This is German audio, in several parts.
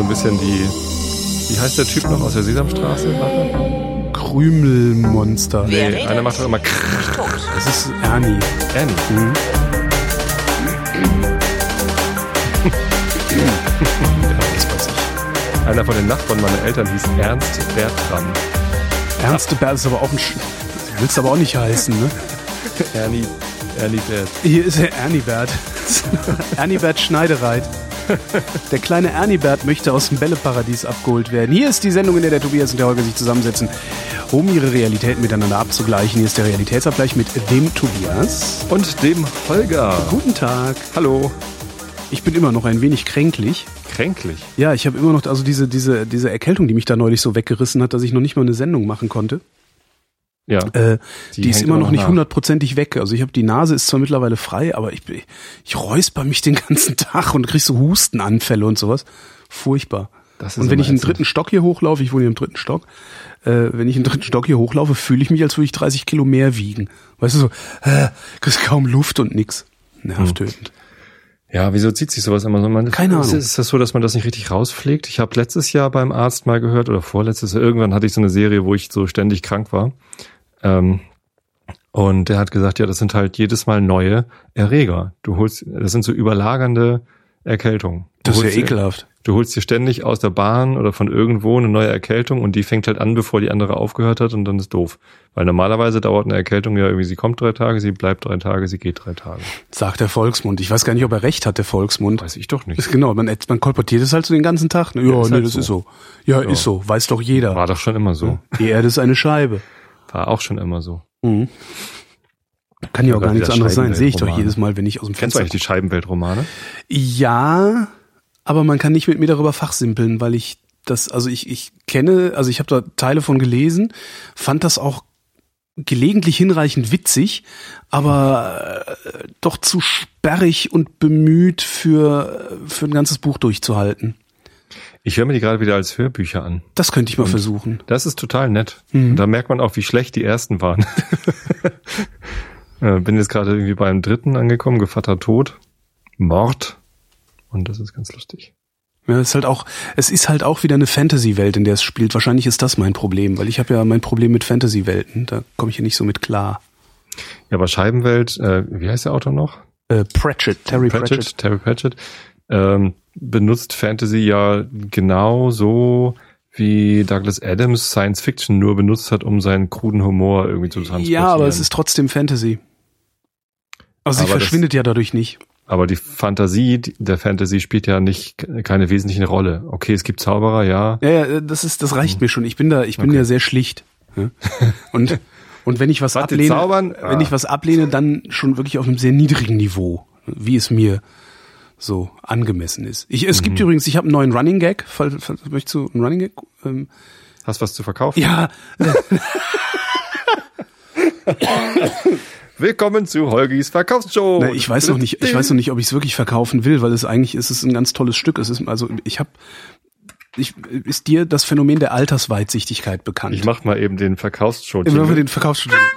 so ein bisschen die, wie heißt der Typ noch aus der Sesamstraße? Krümelmonster. Nee, einer macht doch immer Das ist Ernie. Ernie. Mhm. ja, das weiß ich. Einer von den Nachbarn meiner Eltern hieß Ernst Bertram. Ernst Bert ist aber auch ein. Sch willst aber auch nicht heißen, ne? Ernie, Ernie Bert. Hier ist der Ernie Bert. Ernie Bert Schneidereit. Der kleine Ernie Bert möchte aus dem Bälleparadies abgeholt werden. Hier ist die Sendung, in der der Tobias und der Holger sich zusammensetzen, um ihre Realitäten miteinander abzugleichen. Hier ist der Realitätsabgleich mit dem Tobias. Und dem Holger. Guten Tag. Hallo. Ich bin immer noch ein wenig kränklich. Kränklich? Ja, ich habe immer noch also diese, diese, diese Erkältung, die mich da neulich so weggerissen hat, dass ich noch nicht mal eine Sendung machen konnte. Ja. Äh, Die die, ist immer noch nicht nach. hundertprozentig weg. Also ich habe die Nase ist zwar mittlerweile frei, aber ich, ich räusper mich den ganzen Tag und krieg so Hustenanfälle und sowas. Furchtbar. Und wenn ich in den ätzend. dritten Stock hier hochlaufe, ich wohne hier im dritten Stock, äh, wenn ich in den dritten Stock hier hochlaufe, fühle ich mich, als würde ich 30 Kilo mehr wiegen. Weißt du so, äh, kriegst kaum Luft und nix. Hm. Nervtötend. Ja, wieso zieht sich sowas immer so? Man, Keine ist, Ahnung. Ist das so, dass man das nicht richtig rauspflegt? Ich habe letztes Jahr beim Arzt mal gehört oder vorletztes Jahr, irgendwann hatte ich so eine Serie, wo ich so ständig krank war. Ähm, und der hat gesagt, ja, das sind halt jedes Mal neue Erreger. Du holst, das sind so überlagernde Erkältungen. Du Das ist ja dir- ekelhaft. Du holst dir ständig aus der Bahn oder von irgendwo eine neue Erkältung und die fängt halt an, bevor die andere aufgehört hat und dann ist doof. Weil normalerweise dauert eine Erkältung ja irgendwie, sie kommt drei Tage, sie bleibt drei Tage, sie geht drei Tage. Sagt der Volksmund. Ich weiß gar nicht, ob er recht hat, der Volksmund. Weiß ich doch nicht. Ist genau, man, man kolportiert es halt so den ganzen Tag. Ja, Ja, nee, halt das so. ist so. Ja, Ja. ist so. Weiß doch jeder. War doch schon immer so. Die Erde ist eine Scheibe. War auch schon immer so. Mhm. Kann ja auch gar nichts anderes sein. Sehe ich doch jedes Mal, wenn ich aus dem Kennst du Fenster eigentlich die Scheibenweltromane? Ja, aber man kann nicht mit mir darüber fachsimpeln, weil ich das, also ich, ich kenne, also ich habe da Teile von gelesen, fand das auch gelegentlich hinreichend witzig, aber äh, doch zu sperrig und bemüht für, für ein ganzes Buch durchzuhalten. Ich höre mir die gerade wieder als Hörbücher an. Das könnte ich mal versuchen. Das ist total nett. Mhm. Und da merkt man auch, wie schlecht die ersten waren. Äh, Bin jetzt gerade irgendwie beim dritten angekommen, Gevatter Tod, Mord. Und das ist ganz lustig. Ja, es ist halt auch, es ist halt auch wieder eine Fantasy-Welt, in der es spielt. Wahrscheinlich ist das mein Problem, weil ich habe ja mein Problem mit Fantasy-Welten. Da komme ich hier nicht so mit klar. Ja, aber Scheibenwelt, äh, wie heißt der Autor noch? Äh, Pratchett, Terry Pratchett. Terry Pratchett, ähm, benutzt Fantasy ja genauso wie Douglas Adams Science Fiction nur benutzt hat, um seinen kruden Humor irgendwie zu transportieren. Ja, aber es ist trotzdem Fantasy. Also sie Aber das- verschwindet ja dadurch nicht. Aber die Fantasie der Fantasy spielt ja nicht keine wesentliche Rolle. Okay, es gibt Zauberer, ja. Ja, ja, das ist, das reicht mir schon. Ich bin da, ich bin Mhm. Okay. ja sehr schlicht. Und und wenn ich was ablehne, zaubern? wenn Ah. ich was ablehne, dann schon wirklich auf einem sehr niedrigen Niveau, wie es mir so angemessen ist. Ich, es Mhm. gibt übrigens, ich habe einen neuen Running Gag. Fall, fall, möchtest du einen Running Gag? Ähm, Hast was zu verkaufen? ja, Willkommen zu Holgis Verkaufsshow. Na, ich weiß noch nicht, ich weiß noch nicht, ob ich es wirklich verkaufen will, weil es eigentlich ist es ein ganz tolles Stück. Es ist also ich habe ich, ist dir das Phänomen der Altersweitsichtigkeit bekannt? Ich mach mal eben den Verkaufsshow. Immer für den Verkaufsstudien.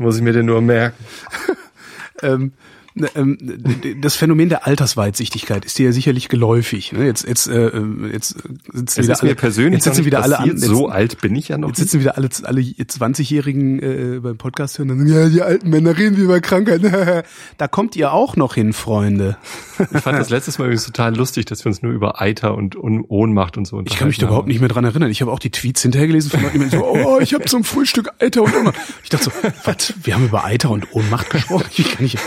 Muss ich mir den nur merken. ähm, das Phänomen der Altersweitsichtigkeit ist dir ja sicherlich geläufig. Ne? Jetzt, jetzt, äh, ähm, jetzt sitzen wieder alle, persönlich jetzt sitzen wieder alle an, jetzt, so alt bin ich ja noch jetzt sitzen wieder alle, alle 20-Jährigen äh, beim Podcast hören. und sagen, Ja, die alten Männer reden wie über Krankheit. da kommt ihr auch noch hin, Freunde. Ich fand das letztes Mal übrigens total lustig, dass wir uns nur über Eiter und Un- Ohnmacht und so Ich kann mich da unterhalten überhaupt nicht mehr dran erinnern. Ich habe auch die Tweets hinterher gelesen von Leuten, die mir so, oh, ich habe zum Frühstück Eiter und Ohnmacht. Ich dachte so, was? Wir haben über Eiter und Ohnmacht gesprochen? Ich kann nicht.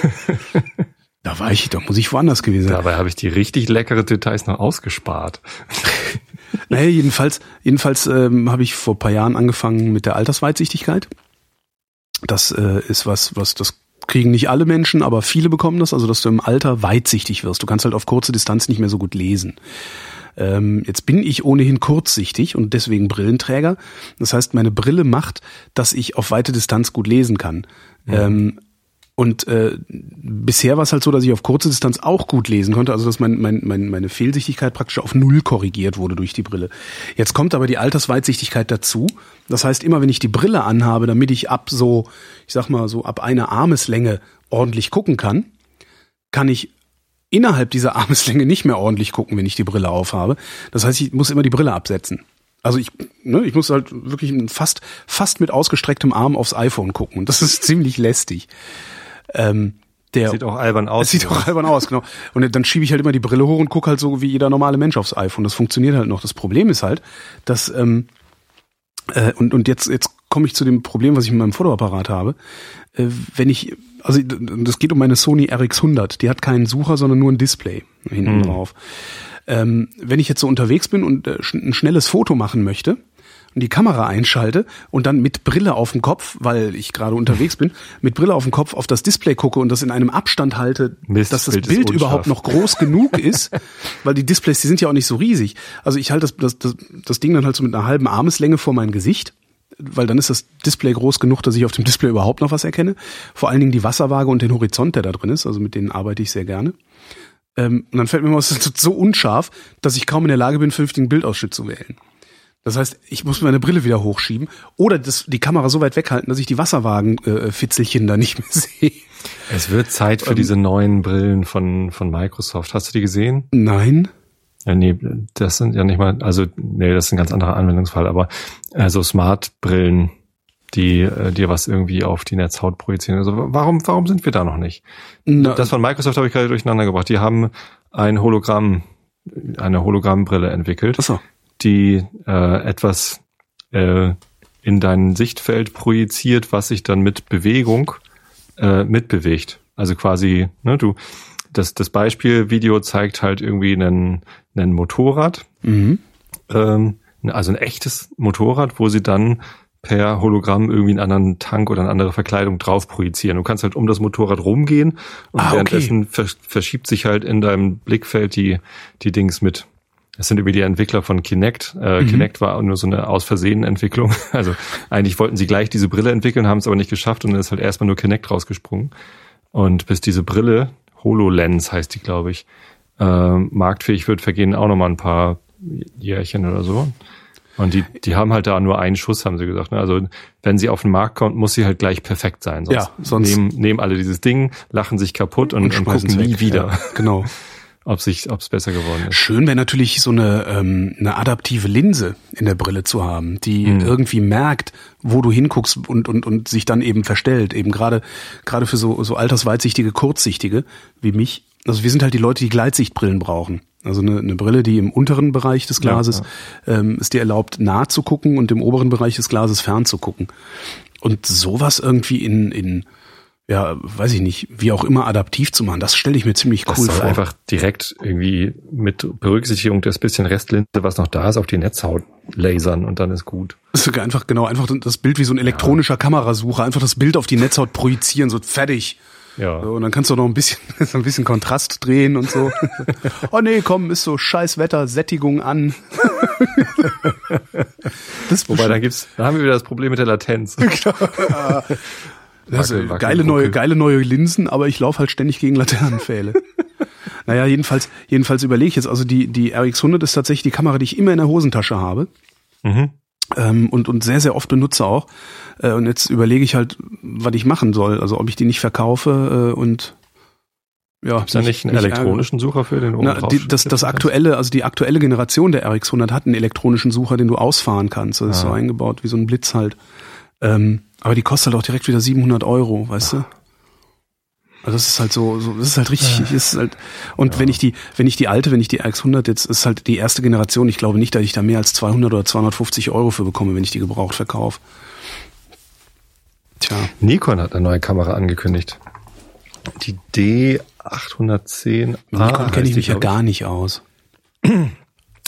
Da war ich, da muss ich woanders gewesen sein. Dabei habe ich die richtig leckere Details noch ausgespart. Naja, jedenfalls, jedenfalls ähm, habe ich vor ein paar Jahren angefangen mit der Altersweitsichtigkeit. Das äh, ist was, was das kriegen nicht alle Menschen, aber viele bekommen das, also dass du im Alter weitsichtig wirst. Du kannst halt auf kurze Distanz nicht mehr so gut lesen. Ähm, jetzt bin ich ohnehin kurzsichtig und deswegen Brillenträger. Das heißt, meine Brille macht, dass ich auf weite Distanz gut lesen kann. Ähm, und äh, bisher war es halt so, dass ich auf kurze Distanz auch gut lesen konnte, also dass mein, mein, mein, meine Fehlsichtigkeit praktisch auf null korrigiert wurde durch die Brille. Jetzt kommt aber die Altersweitsichtigkeit dazu. Das heißt, immer wenn ich die Brille anhabe, damit ich ab so, ich sag mal so ab einer Armeslänge ordentlich gucken kann, kann ich innerhalb dieser Armeslänge nicht mehr ordentlich gucken, wenn ich die Brille aufhabe. Das heißt, ich muss immer die Brille absetzen. Also ich, ne, ich muss halt wirklich fast, fast mit ausgestrecktem Arm aufs iPhone gucken. Und das ist ziemlich lästig. Ähm, der, sieht auch albern aus. Es sieht auch albern aus, genau. Und dann schiebe ich halt immer die Brille hoch und gucke halt so wie jeder normale Mensch aufs iPhone. Das funktioniert halt noch. Das Problem ist halt, dass ähm, äh, und und jetzt jetzt komme ich zu dem Problem, was ich mit meinem Fotoapparat habe. Äh, wenn ich also das geht um meine Sony RX100. Die hat keinen Sucher, sondern nur ein Display hinten mhm. drauf. Ähm, wenn ich jetzt so unterwegs bin und äh, ein schnelles Foto machen möchte, und die Kamera einschalte und dann mit Brille auf dem Kopf, weil ich gerade unterwegs bin, mit Brille auf dem Kopf auf das Display gucke und das in einem Abstand halte, Mist, dass das Bild, Bild überhaupt noch groß genug ist, weil die Displays, die sind ja auch nicht so riesig. Also ich halte das, das, das, das Ding dann halt so mit einer halben Armeslänge vor mein Gesicht weil dann ist das Display groß genug, dass ich auf dem Display überhaupt noch was erkenne. Vor allen Dingen die Wasserwaage und den Horizont, der da drin ist, also mit denen arbeite ich sehr gerne. Ähm, und dann fällt mir es ist so unscharf, dass ich kaum in der Lage bin, vernünftigen Bildausschnitt zu wählen. Das heißt, ich muss meine Brille wieder hochschieben oder das, die Kamera so weit weghalten, dass ich die Wasserwagen-Fitzelchen äh, da nicht mehr sehe. Es wird Zeit für ähm, diese neuen Brillen von, von Microsoft. Hast du die gesehen? Nein. Ja, nee, das sind ja nicht mal, also nee, das ist ein ganz anderer Anwendungsfall, aber also Smart-Brillen, die äh, dir was irgendwie auf die Netzhaut projizieren. Also warum, warum sind wir da noch nicht? Na, das von Microsoft habe ich gerade durcheinander gebracht. Die haben ein Hologramm, eine Hologrammbrille entwickelt. Ach so die äh, etwas äh, in dein Sichtfeld projiziert, was sich dann mit Bewegung äh, mitbewegt. Also quasi, ne, du, das, das Beispielvideo zeigt halt irgendwie einen, einen Motorrad, mhm. ähm, also ein echtes Motorrad, wo sie dann per Hologramm irgendwie einen anderen Tank oder eine andere Verkleidung drauf projizieren. Du kannst halt um das Motorrad rumgehen und ah, währenddessen okay. verschiebt sich halt in deinem Blickfeld die, die Dings mit. Es sind über die Entwickler von Kinect. Äh, mhm. Kinect war nur so eine aus Versehen Entwicklung. Also eigentlich wollten sie gleich diese Brille entwickeln, haben es aber nicht geschafft und dann ist halt erstmal nur Kinect rausgesprungen. Und bis diese Brille, HoloLens heißt die, glaube ich, äh, marktfähig wird, vergehen auch nochmal ein paar Jährchen oder so. Und die, die haben halt da nur einen Schuss, haben sie gesagt. Ne? Also wenn sie auf den Markt kommt, muss sie halt gleich perfekt sein. Sonst, ja, sonst nehmen, nehmen alle dieses Ding, lachen sich kaputt und, und, und gucken nie wieder. Ja, genau. ob sich, ob es besser geworden ist. Schön wäre natürlich so eine, ähm, eine adaptive Linse in der Brille zu haben, die mhm. irgendwie merkt, wo du hinguckst und, und, und sich dann eben verstellt. Eben gerade, gerade für so, so altersweitsichtige, kurzsichtige wie mich. Also wir sind halt die Leute, die Gleitsichtbrillen brauchen. Also eine, eine Brille, die im unteren Bereich des Glases ja, ja. Ähm, es dir erlaubt, nah zu gucken und im oberen Bereich des Glases fern zu gucken. Und sowas irgendwie in, in ja, weiß ich nicht, wie auch immer adaptiv zu machen. Das stelle ich mir ziemlich cool das vor. Einfach direkt irgendwie mit Berücksichtigung des bisschen Restlinse, was noch da ist, auf die Netzhaut lasern und dann ist gut. Sogar einfach genau, einfach das Bild wie so ein elektronischer ja. Kamerasucher, einfach das Bild auf die Netzhaut projizieren, so fertig. Ja. So, und dann kannst du noch ein bisschen, so ein bisschen Kontrast drehen und so. oh nee, komm, ist so scheiß Wetter, Sättigung an. das Wobei, da gibt's, da haben wir wieder das Problem mit der Latenz. Genau. Das wackel, wackel, geile neue, geile neue Linsen, aber ich laufe halt ständig gegen Laternenpfähle. naja, jedenfalls, jedenfalls überlege ich jetzt, also die, die RX100 ist tatsächlich die Kamera, die ich immer in der Hosentasche habe. Mhm. Ähm, und, und sehr, sehr oft benutze auch. Äh, und jetzt überlege ich halt, was ich machen soll. Also ob ich die nicht verkaufe äh, und ja, Gibt's da nicht einen nicht elektronischen Sucher für den Na, die, das, das aktuelle, also die aktuelle Generation der RX100 hat einen elektronischen Sucher, den du ausfahren kannst. Das ah. ist so eingebaut wie so ein Blitz halt. Ähm, aber die kostet halt auch direkt wieder 700 Euro, weißt du? Also das ist halt so, so das ist halt richtig, ja. ist halt, und ja. wenn ich die, wenn ich die alte, wenn ich die RX100 jetzt, ist halt die erste Generation, ich glaube nicht, dass ich da mehr als 200 oder 250 Euro für bekomme, wenn ich die gebraucht verkaufe. Tja. Nikon hat eine neue Kamera angekündigt. Die D810. Nikon kenne ich mich ja gar nicht aus.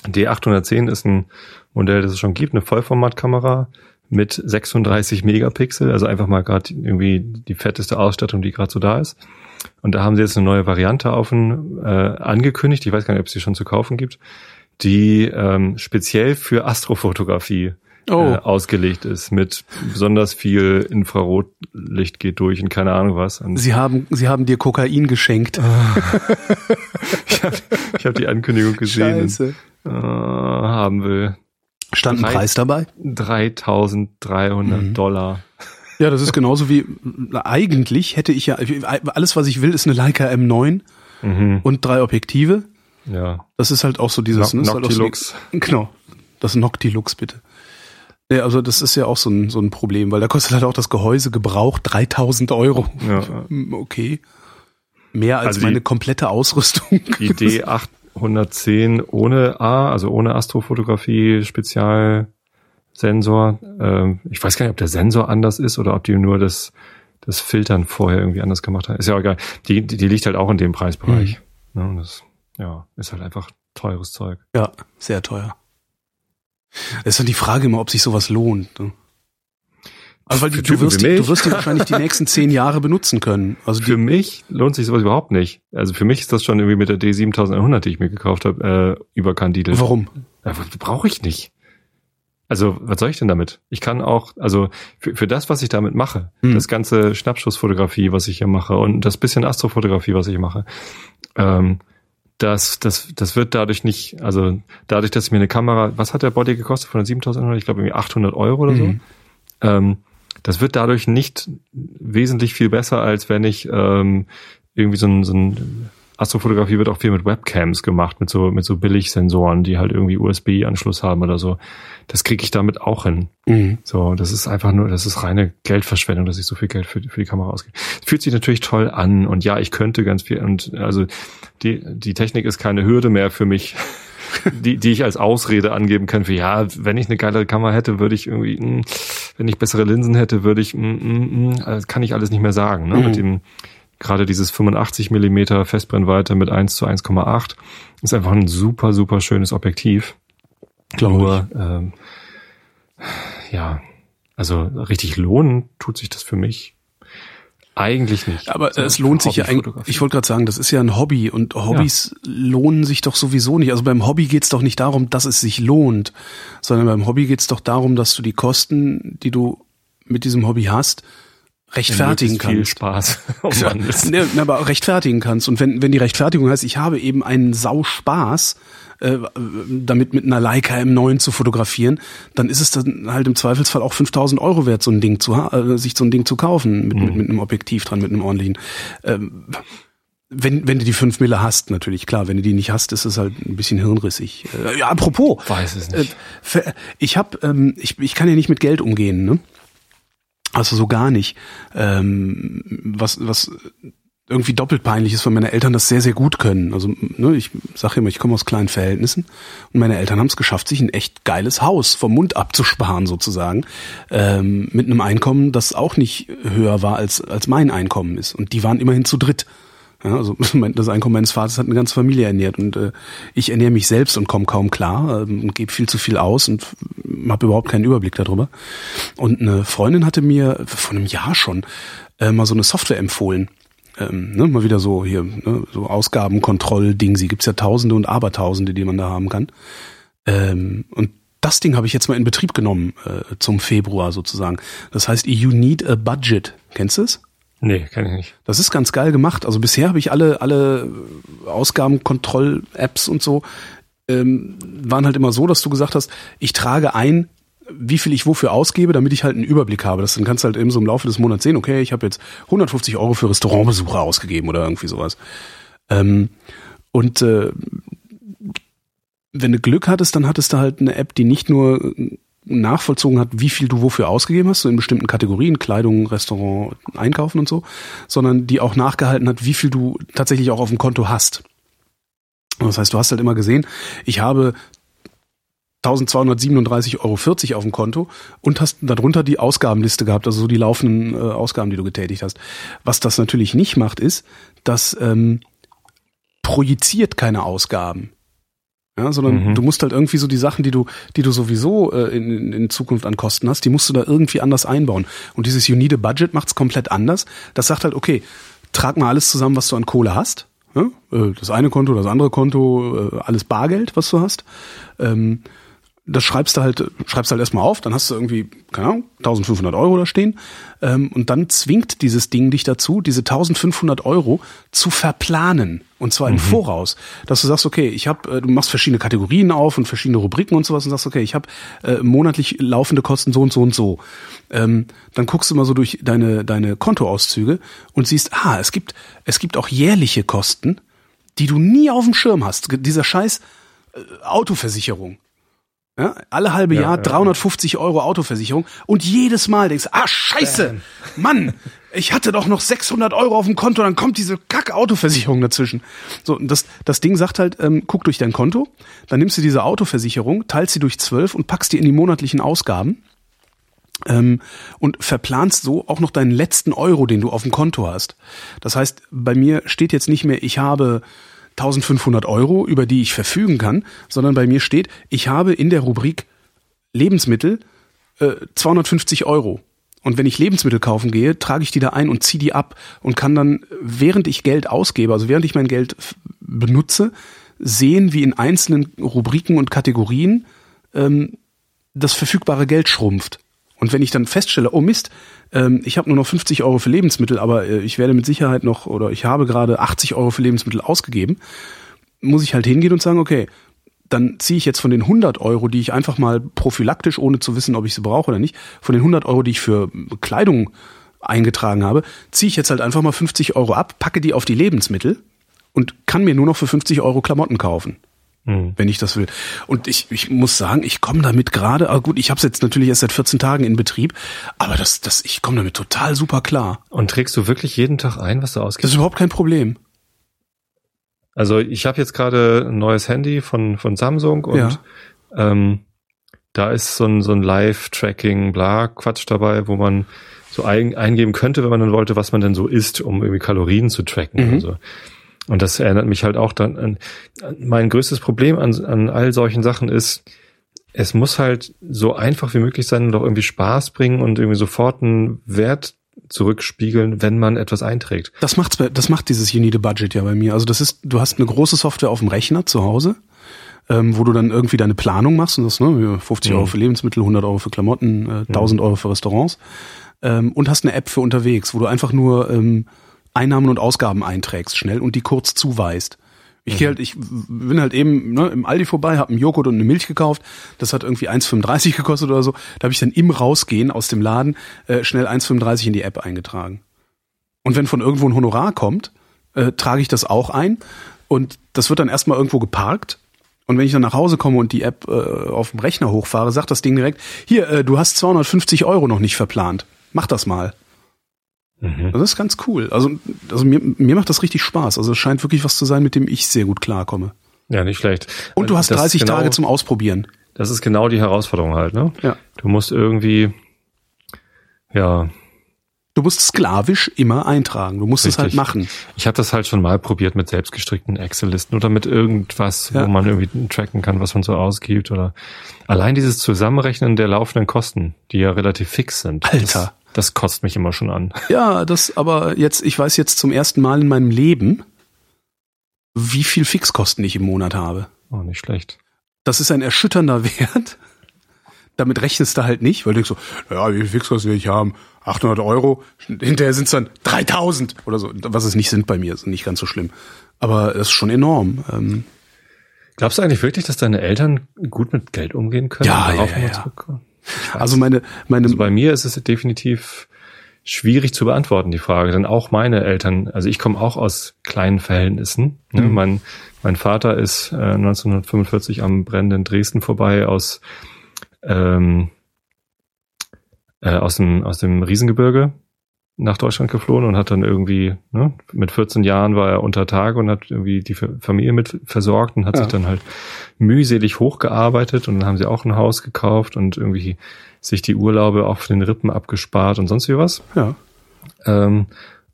D810 ist ein Modell, das es schon gibt, eine Vollformatkamera mit 36 Megapixel, also einfach mal gerade irgendwie die fetteste Ausstattung, die gerade so da ist. Und da haben sie jetzt eine neue Variante auf äh, angekündigt, ich weiß gar nicht, ob es die schon zu kaufen gibt, die ähm, speziell für Astrofotografie oh. äh, ausgelegt ist, mit besonders viel Infrarotlicht geht durch und keine Ahnung was. Und sie haben, sie haben dir Kokain geschenkt. ich habe hab die Ankündigung gesehen. Scheiße. Und, äh, haben will. Stand ein Preis dabei? 3300 mhm. Dollar. Ja, das ist genauso wie eigentlich hätte ich ja alles, was ich will, ist eine Leica M9 mhm. und drei Objektive. Ja. Das ist halt auch so dieses no halt Noctilux. So, genau. Das Noctilux bitte. Ja, also das ist ja auch so ein, so ein Problem, weil da kostet halt auch das Gehäuse gebraucht 3000 Euro. Ja. Okay. Mehr als also meine komplette Ausrüstung. Die D810 ohne A, also ohne Astrofotografie, Spezial Sensor. Ähm, ich weiß gar nicht, ob der Sensor anders ist oder ob die nur das, das Filtern vorher irgendwie anders gemacht haben. Ist ja auch egal. Die, die, die liegt halt auch in dem Preisbereich. Mhm. Ja, das ja, ist halt einfach teures Zeug. Ja, sehr teuer. Es ist dann die Frage immer, ob sich sowas lohnt. Ne? Also weil du, du, wirst die, du wirst die wahrscheinlich die nächsten zehn Jahre benutzen können. Also für mich lohnt sich sowas überhaupt nicht. Also für mich ist das schon irgendwie mit der D7100, die ich mir gekauft habe, äh, überkandidelt. Warum? Brauche ich nicht. Also, was soll ich denn damit? Ich kann auch, also für, für das, was ich damit mache, hm. das ganze Schnappschussfotografie, was ich hier mache und das bisschen Astrofotografie, was ich mache, ähm, das, das, das wird dadurch nicht, also dadurch, dass ich mir eine Kamera, was hat der Body gekostet von der 7100? Ich glaube irgendwie 800 Euro oder so. Mhm. Ähm, das wird dadurch nicht wesentlich viel besser, als wenn ich ähm, irgendwie so ein, so ein Astrofotografie wird auch viel mit Webcams gemacht, mit so, mit so Billigsensoren, die halt irgendwie USB-Anschluss haben oder so. Das kriege ich damit auch hin. Mhm. So, das ist einfach nur, das ist reine Geldverschwendung, dass ich so viel Geld für, für die Kamera ausgebe. Fühlt sich natürlich toll an und ja, ich könnte ganz viel und also die, die Technik ist keine Hürde mehr für mich. Die, die ich als Ausrede angeben kann für ja, wenn ich eine geile Kamera hätte, würde ich irgendwie, mh, hm, wenn ich bessere Linsen hätte, würde ich, mh, mh, mh, kann ich alles nicht mehr sagen. Ne? Mhm. Mit dem gerade dieses 85 Millimeter Festbrennweite mit 1 zu 1,8 ist einfach ein super, super schönes Objektiv. Glaube Nur, ähm, ja, also richtig lohnen tut sich das für mich eigentlich nicht. Aber so es lohnt sich ja eigentlich, ich wollte gerade sagen, das ist ja ein Hobby und Hobbys ja. lohnen sich doch sowieso nicht. Also beim Hobby geht's doch nicht darum, dass es sich lohnt, sondern beim Hobby geht's doch darum, dass du die Kosten, die du mit diesem Hobby hast, rechtfertigen kannst. Viel Spaß. Oh Mann, ne, aber rechtfertigen kannst. Und wenn, wenn die Rechtfertigung heißt, ich habe eben einen Sau Spaß, äh, damit mit einer Leica M9 zu fotografieren, dann ist es dann halt im Zweifelsfall auch 5000 Euro wert, so ein Ding zu äh, sich so ein Ding zu kaufen, mit, mhm. mit, mit einem Objektiv dran, mit einem ordentlichen. Ähm, wenn, wenn du die fünf Mille hast, natürlich, klar. Wenn du die nicht hast, ist es halt ein bisschen hirnrissig. Äh, ja, apropos. Weiß es nicht. Äh, ich hab, ähm, ich, ich kann ja nicht mit Geld umgehen, ne? Also so gar nicht. Ähm, was, was irgendwie doppelt peinlich ist, weil meine Eltern das sehr, sehr gut können. Also ne, ich sage immer, ich komme aus kleinen Verhältnissen und meine Eltern haben es geschafft, sich ein echt geiles Haus vom Mund abzusparen sozusagen, ähm, mit einem Einkommen, das auch nicht höher war als als mein Einkommen ist. Und die waren immerhin zu dritt. Ja, also das Einkommen meines Vaters hat eine ganze Familie ernährt und äh, ich ernähre mich selbst und komme kaum klar äh, und gebe viel zu viel aus und habe überhaupt keinen Überblick darüber. Und eine Freundin hatte mir vor einem Jahr schon äh, mal so eine Software empfohlen. Ähm, ne, mal wieder so hier, ne, so Ausgabenkontroll-Ding. Sie gibt's ja Tausende und Abertausende, die man da haben kann. Ähm, und das Ding habe ich jetzt mal in Betrieb genommen äh, zum Februar sozusagen. Das heißt, you need a budget. Kennst du es? Nee, kann ich nicht. Das ist ganz geil gemacht. Also bisher habe ich alle, alle Ausgabenkontroll-Apps und so, ähm, waren halt immer so, dass du gesagt hast, ich trage ein, wie viel ich wofür ausgebe, damit ich halt einen Überblick habe. Das dann kannst du halt eben so im Laufe des Monats sehen, okay, ich habe jetzt 150 Euro für Restaurantbesucher ausgegeben oder irgendwie sowas. Ähm, und äh, wenn du Glück hattest, dann hattest du halt eine App, die nicht nur nachvollzogen hat, wie viel du wofür ausgegeben hast, so in bestimmten Kategorien, Kleidung, Restaurant, Einkaufen und so, sondern die auch nachgehalten hat, wie viel du tatsächlich auch auf dem Konto hast. Das heißt, du hast halt immer gesehen, ich habe 1237,40 Euro auf dem Konto und hast darunter die Ausgabenliste gehabt, also so die laufenden äh, Ausgaben, die du getätigt hast. Was das natürlich nicht macht, ist, dass ähm, projiziert keine Ausgaben. Ja, sondern mhm. du musst halt irgendwie so die Sachen, die du, die du sowieso äh, in, in Zukunft an Kosten hast, die musst du da irgendwie anders einbauen. Und dieses You Need a Budget macht's komplett anders. Das sagt halt, okay, trag mal alles zusammen, was du an Kohle hast. Ja? Äh, das eine Konto, das andere Konto, äh, alles Bargeld, was du hast. Ähm, das schreibst du halt, schreibst halt erstmal auf, dann hast du irgendwie, keine Ahnung, 1500 Euro da stehen. Ähm, und dann zwingt dieses Ding dich dazu, diese 1500 Euro zu verplanen. Und zwar im mhm. Voraus. Dass du sagst, okay, ich habe, äh, du machst verschiedene Kategorien auf und verschiedene Rubriken und sowas und sagst, okay, ich habe äh, monatlich laufende Kosten so und so und so. Ähm, dann guckst du mal so durch deine, deine Kontoauszüge und siehst, ah, es gibt, es gibt auch jährliche Kosten, die du nie auf dem Schirm hast. Dieser scheiß äh, Autoversicherung. Ja, alle halbe ja, Jahr 350 Euro Autoversicherung und jedes Mal denkst du, ah scheiße, Mann, ich hatte doch noch 600 Euro auf dem Konto, dann kommt diese kack Autoversicherung dazwischen. So, das, das Ding sagt halt, ähm, guck durch dein Konto, dann nimmst du diese Autoversicherung, teilst sie durch zwölf und packst die in die monatlichen Ausgaben ähm, und verplanst so auch noch deinen letzten Euro, den du auf dem Konto hast. Das heißt, bei mir steht jetzt nicht mehr, ich habe 1500 Euro, über die ich verfügen kann, sondern bei mir steht, ich habe in der Rubrik Lebensmittel äh, 250 Euro. Und wenn ich Lebensmittel kaufen gehe, trage ich die da ein und ziehe die ab und kann dann, während ich Geld ausgebe, also während ich mein Geld benutze, sehen, wie in einzelnen Rubriken und Kategorien ähm, das verfügbare Geld schrumpft. Und wenn ich dann feststelle, oh Mist, ähm, ich habe nur noch 50 Euro für Lebensmittel, aber äh, ich werde mit Sicherheit noch oder ich habe gerade 80 Euro für Lebensmittel ausgegeben, muss ich halt hingehen und sagen, okay, dann ziehe ich jetzt von den 100 Euro, die ich einfach mal prophylaktisch, ohne zu wissen, ob ich sie brauche oder nicht, von den 100 Euro, die ich für Kleidung eingetragen habe, ziehe ich jetzt halt einfach mal 50 Euro ab, packe die auf die Lebensmittel und kann mir nur noch für 50 Euro Klamotten kaufen mhm. wenn ich das will. Und ich, ich muss sagen, ich komme damit gerade, aber gut, ich habe es jetzt natürlich erst seit 14 Tagen in Betrieb, aber das, das, ich komme damit total super klar. Und trägst du wirklich jeden Tag ein, was du ausgibst? Das ist überhaupt kein Problem. Also ich habe jetzt gerade ein neues Handy von, von Samsung und ja. ähm, da ist so ein, so ein Live-Tracking, bla, Quatsch dabei, wo man so ein, eingeben könnte, wenn man dann wollte, was man denn so isst, um irgendwie Kalorien zu tracken. Mhm. Also und das erinnert mich halt auch dann an, mein größtes Problem an, an all solchen Sachen ist, es muss halt so einfach wie möglich sein und auch irgendwie Spaß bringen und irgendwie sofort einen Wert zurückspiegeln, wenn man etwas einträgt. Das macht's, das macht dieses You Need a Budget ja bei mir. Also das ist, du hast eine große Software auf dem Rechner zu Hause, ähm, wo du dann irgendwie deine Planung machst und das, ne, 50 mhm. Euro für Lebensmittel, 100 Euro für Klamotten, äh, 1000 mhm. Euro für Restaurants ähm, und hast eine App für unterwegs, wo du einfach nur ähm, Einnahmen und Ausgaben einträgst schnell und die kurz zuweist. Ich mhm. halt, ich bin halt eben ne, im Aldi vorbei, habe einen Joghurt und eine Milch gekauft. Das hat irgendwie 1,35 gekostet oder so. Da habe ich dann im Rausgehen aus dem Laden äh, schnell 1,35 in die App eingetragen. Und wenn von irgendwo ein Honorar kommt, äh, trage ich das auch ein. Und das wird dann erstmal irgendwo geparkt. Und wenn ich dann nach Hause komme und die App äh, auf dem Rechner hochfahre, sagt das Ding direkt, hier, äh, du hast 250 Euro noch nicht verplant. Mach das mal. Mhm. Das ist ganz cool. Also, also mir, mir macht das richtig Spaß. Also es scheint wirklich was zu sein, mit dem ich sehr gut klarkomme. Ja, nicht schlecht. Und du hast das 30 genau, Tage zum Ausprobieren. Das ist genau die Herausforderung halt, ne? Ja. Du musst irgendwie, ja. Du musst sklavisch immer eintragen. Du musst richtig. es halt machen. Ich habe das halt schon mal probiert mit selbstgestrickten Excel-Listen oder mit irgendwas, ja. wo man irgendwie tracken kann, was man so ausgibt oder allein dieses Zusammenrechnen der laufenden Kosten, die ja relativ fix sind. Alter. Das, kostet mich immer schon an. Ja, das aber jetzt, ich weiß jetzt zum ersten Mal in meinem Leben, wie viel Fixkosten ich im Monat habe. Oh, nicht schlecht. Das ist ein erschütternder Wert. Damit rechnest du halt nicht, weil du denkst so, ja, wie viel Fixkosten will ich haben? 800 Euro. Hinterher sind es dann 3000 oder so. Was es nicht sind bei mir, ist nicht ganz so schlimm. Aber das ist schon enorm. Ähm, Glaubst du eigentlich wirklich, dass deine Eltern gut mit Geld umgehen können? Ja, ja, ja. Also meine, meine. Also bei mir ist es definitiv schwierig zu beantworten, die Frage. Denn auch meine Eltern, also ich komme auch aus kleinen Verhältnissen. Ne? Mhm. Mein, mein Vater ist äh, 1945 am brennenden Dresden vorbei aus, ähm, äh, aus, dem, aus dem Riesengebirge nach Deutschland geflohen und hat dann irgendwie, ne, mit 14 Jahren war er unter Tage und hat irgendwie die Familie mit versorgt und hat ja. sich dann halt mühselig hochgearbeitet und dann haben sie auch ein Haus gekauft und irgendwie sich die Urlaube auf den Rippen abgespart und sonst wie was. Ja. Ähm,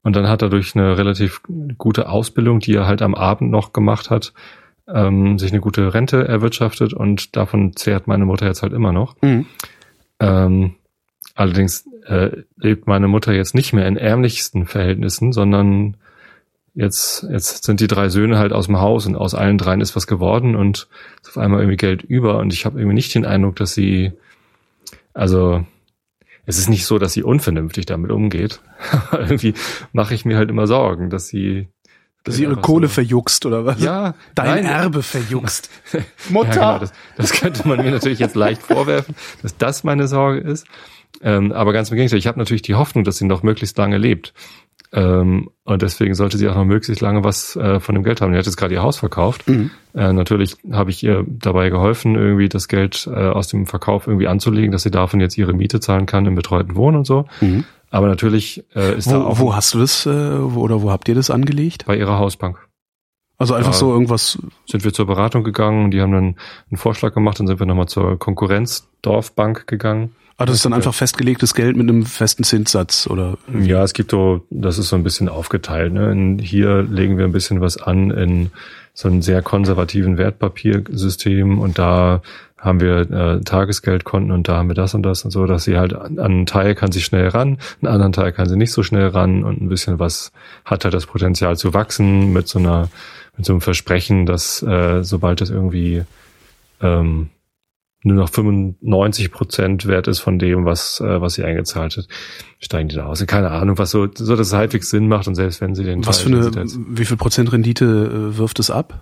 und dann hat er durch eine relativ gute Ausbildung, die er halt am Abend noch gemacht hat, ähm, sich eine gute Rente erwirtschaftet und davon zehrt meine Mutter jetzt halt immer noch. Mhm. Ähm, allerdings äh, lebt meine Mutter jetzt nicht mehr in ärmlichsten Verhältnissen, sondern jetzt, jetzt sind die drei Söhne halt aus dem Haus und aus allen dreien ist was geworden und ist auf einmal irgendwie Geld über und ich habe irgendwie nicht den Eindruck, dass sie, also es ist nicht so, dass sie unvernünftig damit umgeht. Irgendwie mache ich mir halt immer Sorgen, dass sie dass sie ihre Kohle so. verjuckst oder was? Ja. Dein nein. Erbe verjuckst. Mutter! Ja, genau, das, das könnte man mir natürlich jetzt leicht vorwerfen, dass das meine Sorge ist. Ähm, aber ganz im Gegenteil, ich habe natürlich die Hoffnung, dass sie noch möglichst lange lebt. Ähm, und deswegen sollte sie auch noch möglichst lange was äh, von dem Geld haben. Die hat jetzt gerade ihr Haus verkauft. Mhm. Äh, natürlich habe ich ihr dabei geholfen, irgendwie das Geld äh, aus dem Verkauf irgendwie anzulegen, dass sie davon jetzt ihre Miete zahlen kann im betreuten Wohnen und so. Mhm. Aber natürlich äh, ist wo, da auch. Wo hast du das äh, wo, oder wo habt ihr das angelegt? Bei ihrer Hausbank. Also einfach da so irgendwas. Sind wir zur Beratung gegangen, die haben dann einen Vorschlag gemacht, dann sind wir nochmal zur Konkurrenz Dorfbank gegangen. Ah, das ist dann einfach festgelegtes Geld mit einem festen Zinssatz, oder? Ja, es gibt so, das ist so ein bisschen aufgeteilt. Ne? In, hier legen wir ein bisschen was an in so einem sehr konservativen Wertpapiersystem und da haben wir äh, Tagesgeldkonten und da haben wir das und das und so, dass sie halt an, an einen Teil kann sie schnell ran, einen anderen Teil kann sie nicht so schnell ran und ein bisschen was hat halt das Potenzial zu wachsen mit so einer, mit so einem Versprechen, dass äh, sobald es irgendwie ähm, nur noch 95 Prozent wert ist von dem, was, äh, was sie eingezahlt hat, steigen die da aus. Keine Ahnung, was so, so dass es halbwegs Sinn macht und selbst wenn sie den Was Teil, für eine, wie viel Prozent Rendite äh, wirft es ab?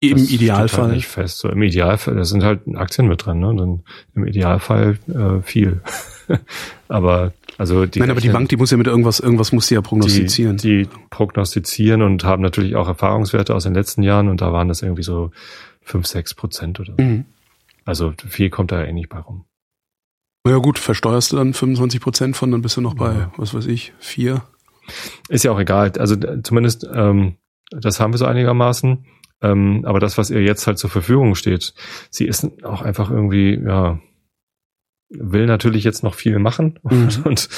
Im das Idealfall. Halt nicht fest. So, Im Idealfall, da sind halt Aktien mit drin, ne? Dann im Idealfall äh, viel. aber also die Nein, aber die Bank, die muss ja mit irgendwas, irgendwas muss sie ja prognostizieren. Die, die prognostizieren und haben natürlich auch Erfahrungswerte aus den letzten Jahren und da waren das irgendwie so fünf, sechs Prozent oder so. Mhm. Also viel kommt da eh nicht bei rum. Ja gut, versteuerst du dann 25 Prozent von, dann bist du noch bei, ja. was weiß ich, vier. Ist ja auch egal. Also zumindest, ähm, das haben wir so einigermaßen. Ähm, aber das, was ihr jetzt halt zur Verfügung steht, sie ist auch einfach irgendwie, ja, will natürlich jetzt noch viel machen. Mhm. Und, und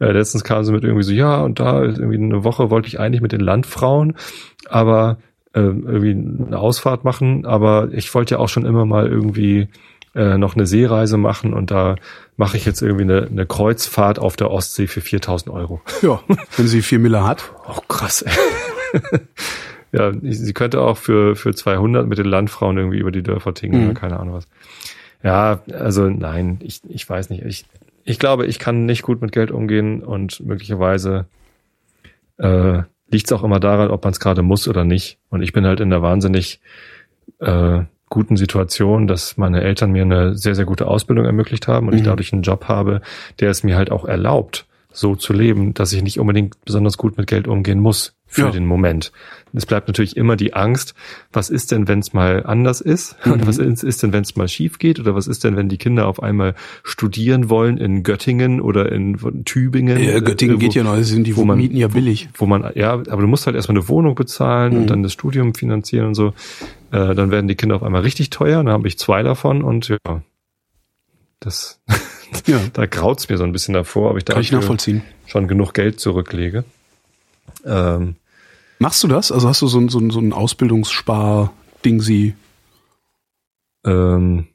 äh, letztens kam sie mit irgendwie so, ja, und da irgendwie eine Woche wollte ich eigentlich mit den Landfrauen, aber äh, irgendwie eine Ausfahrt machen, aber ich wollte ja auch schon immer mal irgendwie äh, noch eine Seereise machen und da mache ich jetzt irgendwie eine, eine Kreuzfahrt auf der Ostsee für 4000 Euro. Ja, wenn sie vier Miller hat. Oh, krass. Ey. ja, sie könnte auch für, für 200 mit den Landfrauen irgendwie über die Dörfer tingeln, mhm. keine Ahnung was. Ja, also nein, ich, ich weiß nicht. Ich, ich glaube, ich kann nicht gut mit Geld umgehen und möglicherweise äh, liegt es auch immer daran, ob man es gerade muss oder nicht. Und ich bin halt in der wahnsinnig äh, guten Situation, dass meine Eltern mir eine sehr, sehr gute Ausbildung ermöglicht haben und mhm. ich dadurch einen Job habe, der es mir halt auch erlaubt, so zu leben, dass ich nicht unbedingt besonders gut mit Geld umgehen muss für ja. den Moment. Es bleibt natürlich immer die Angst, was ist denn, wenn es mal anders ist? Mhm. Oder was ist, ist denn, wenn es mal schief geht? Oder was ist denn, wenn die Kinder auf einmal studieren wollen in Göttingen oder in Tübingen? Ja, Göttingen äh, wo, geht ja noch, sind die wo man, Mieten ja billig. Wo, man, ja, aber du musst halt erstmal eine Wohnung bezahlen mhm. und dann das Studium finanzieren und so. Äh, dann werden die Kinder auf einmal richtig teuer. Dann habe ich zwei davon und ja, das, ja. da graut's mir so ein bisschen davor, ob ich da ich nachvollziehen. schon genug Geld zurücklege. Ähm, Machst du das? Also hast du so ein, so ein, so ein Ausbildungsspar-Ding sie? Ähm,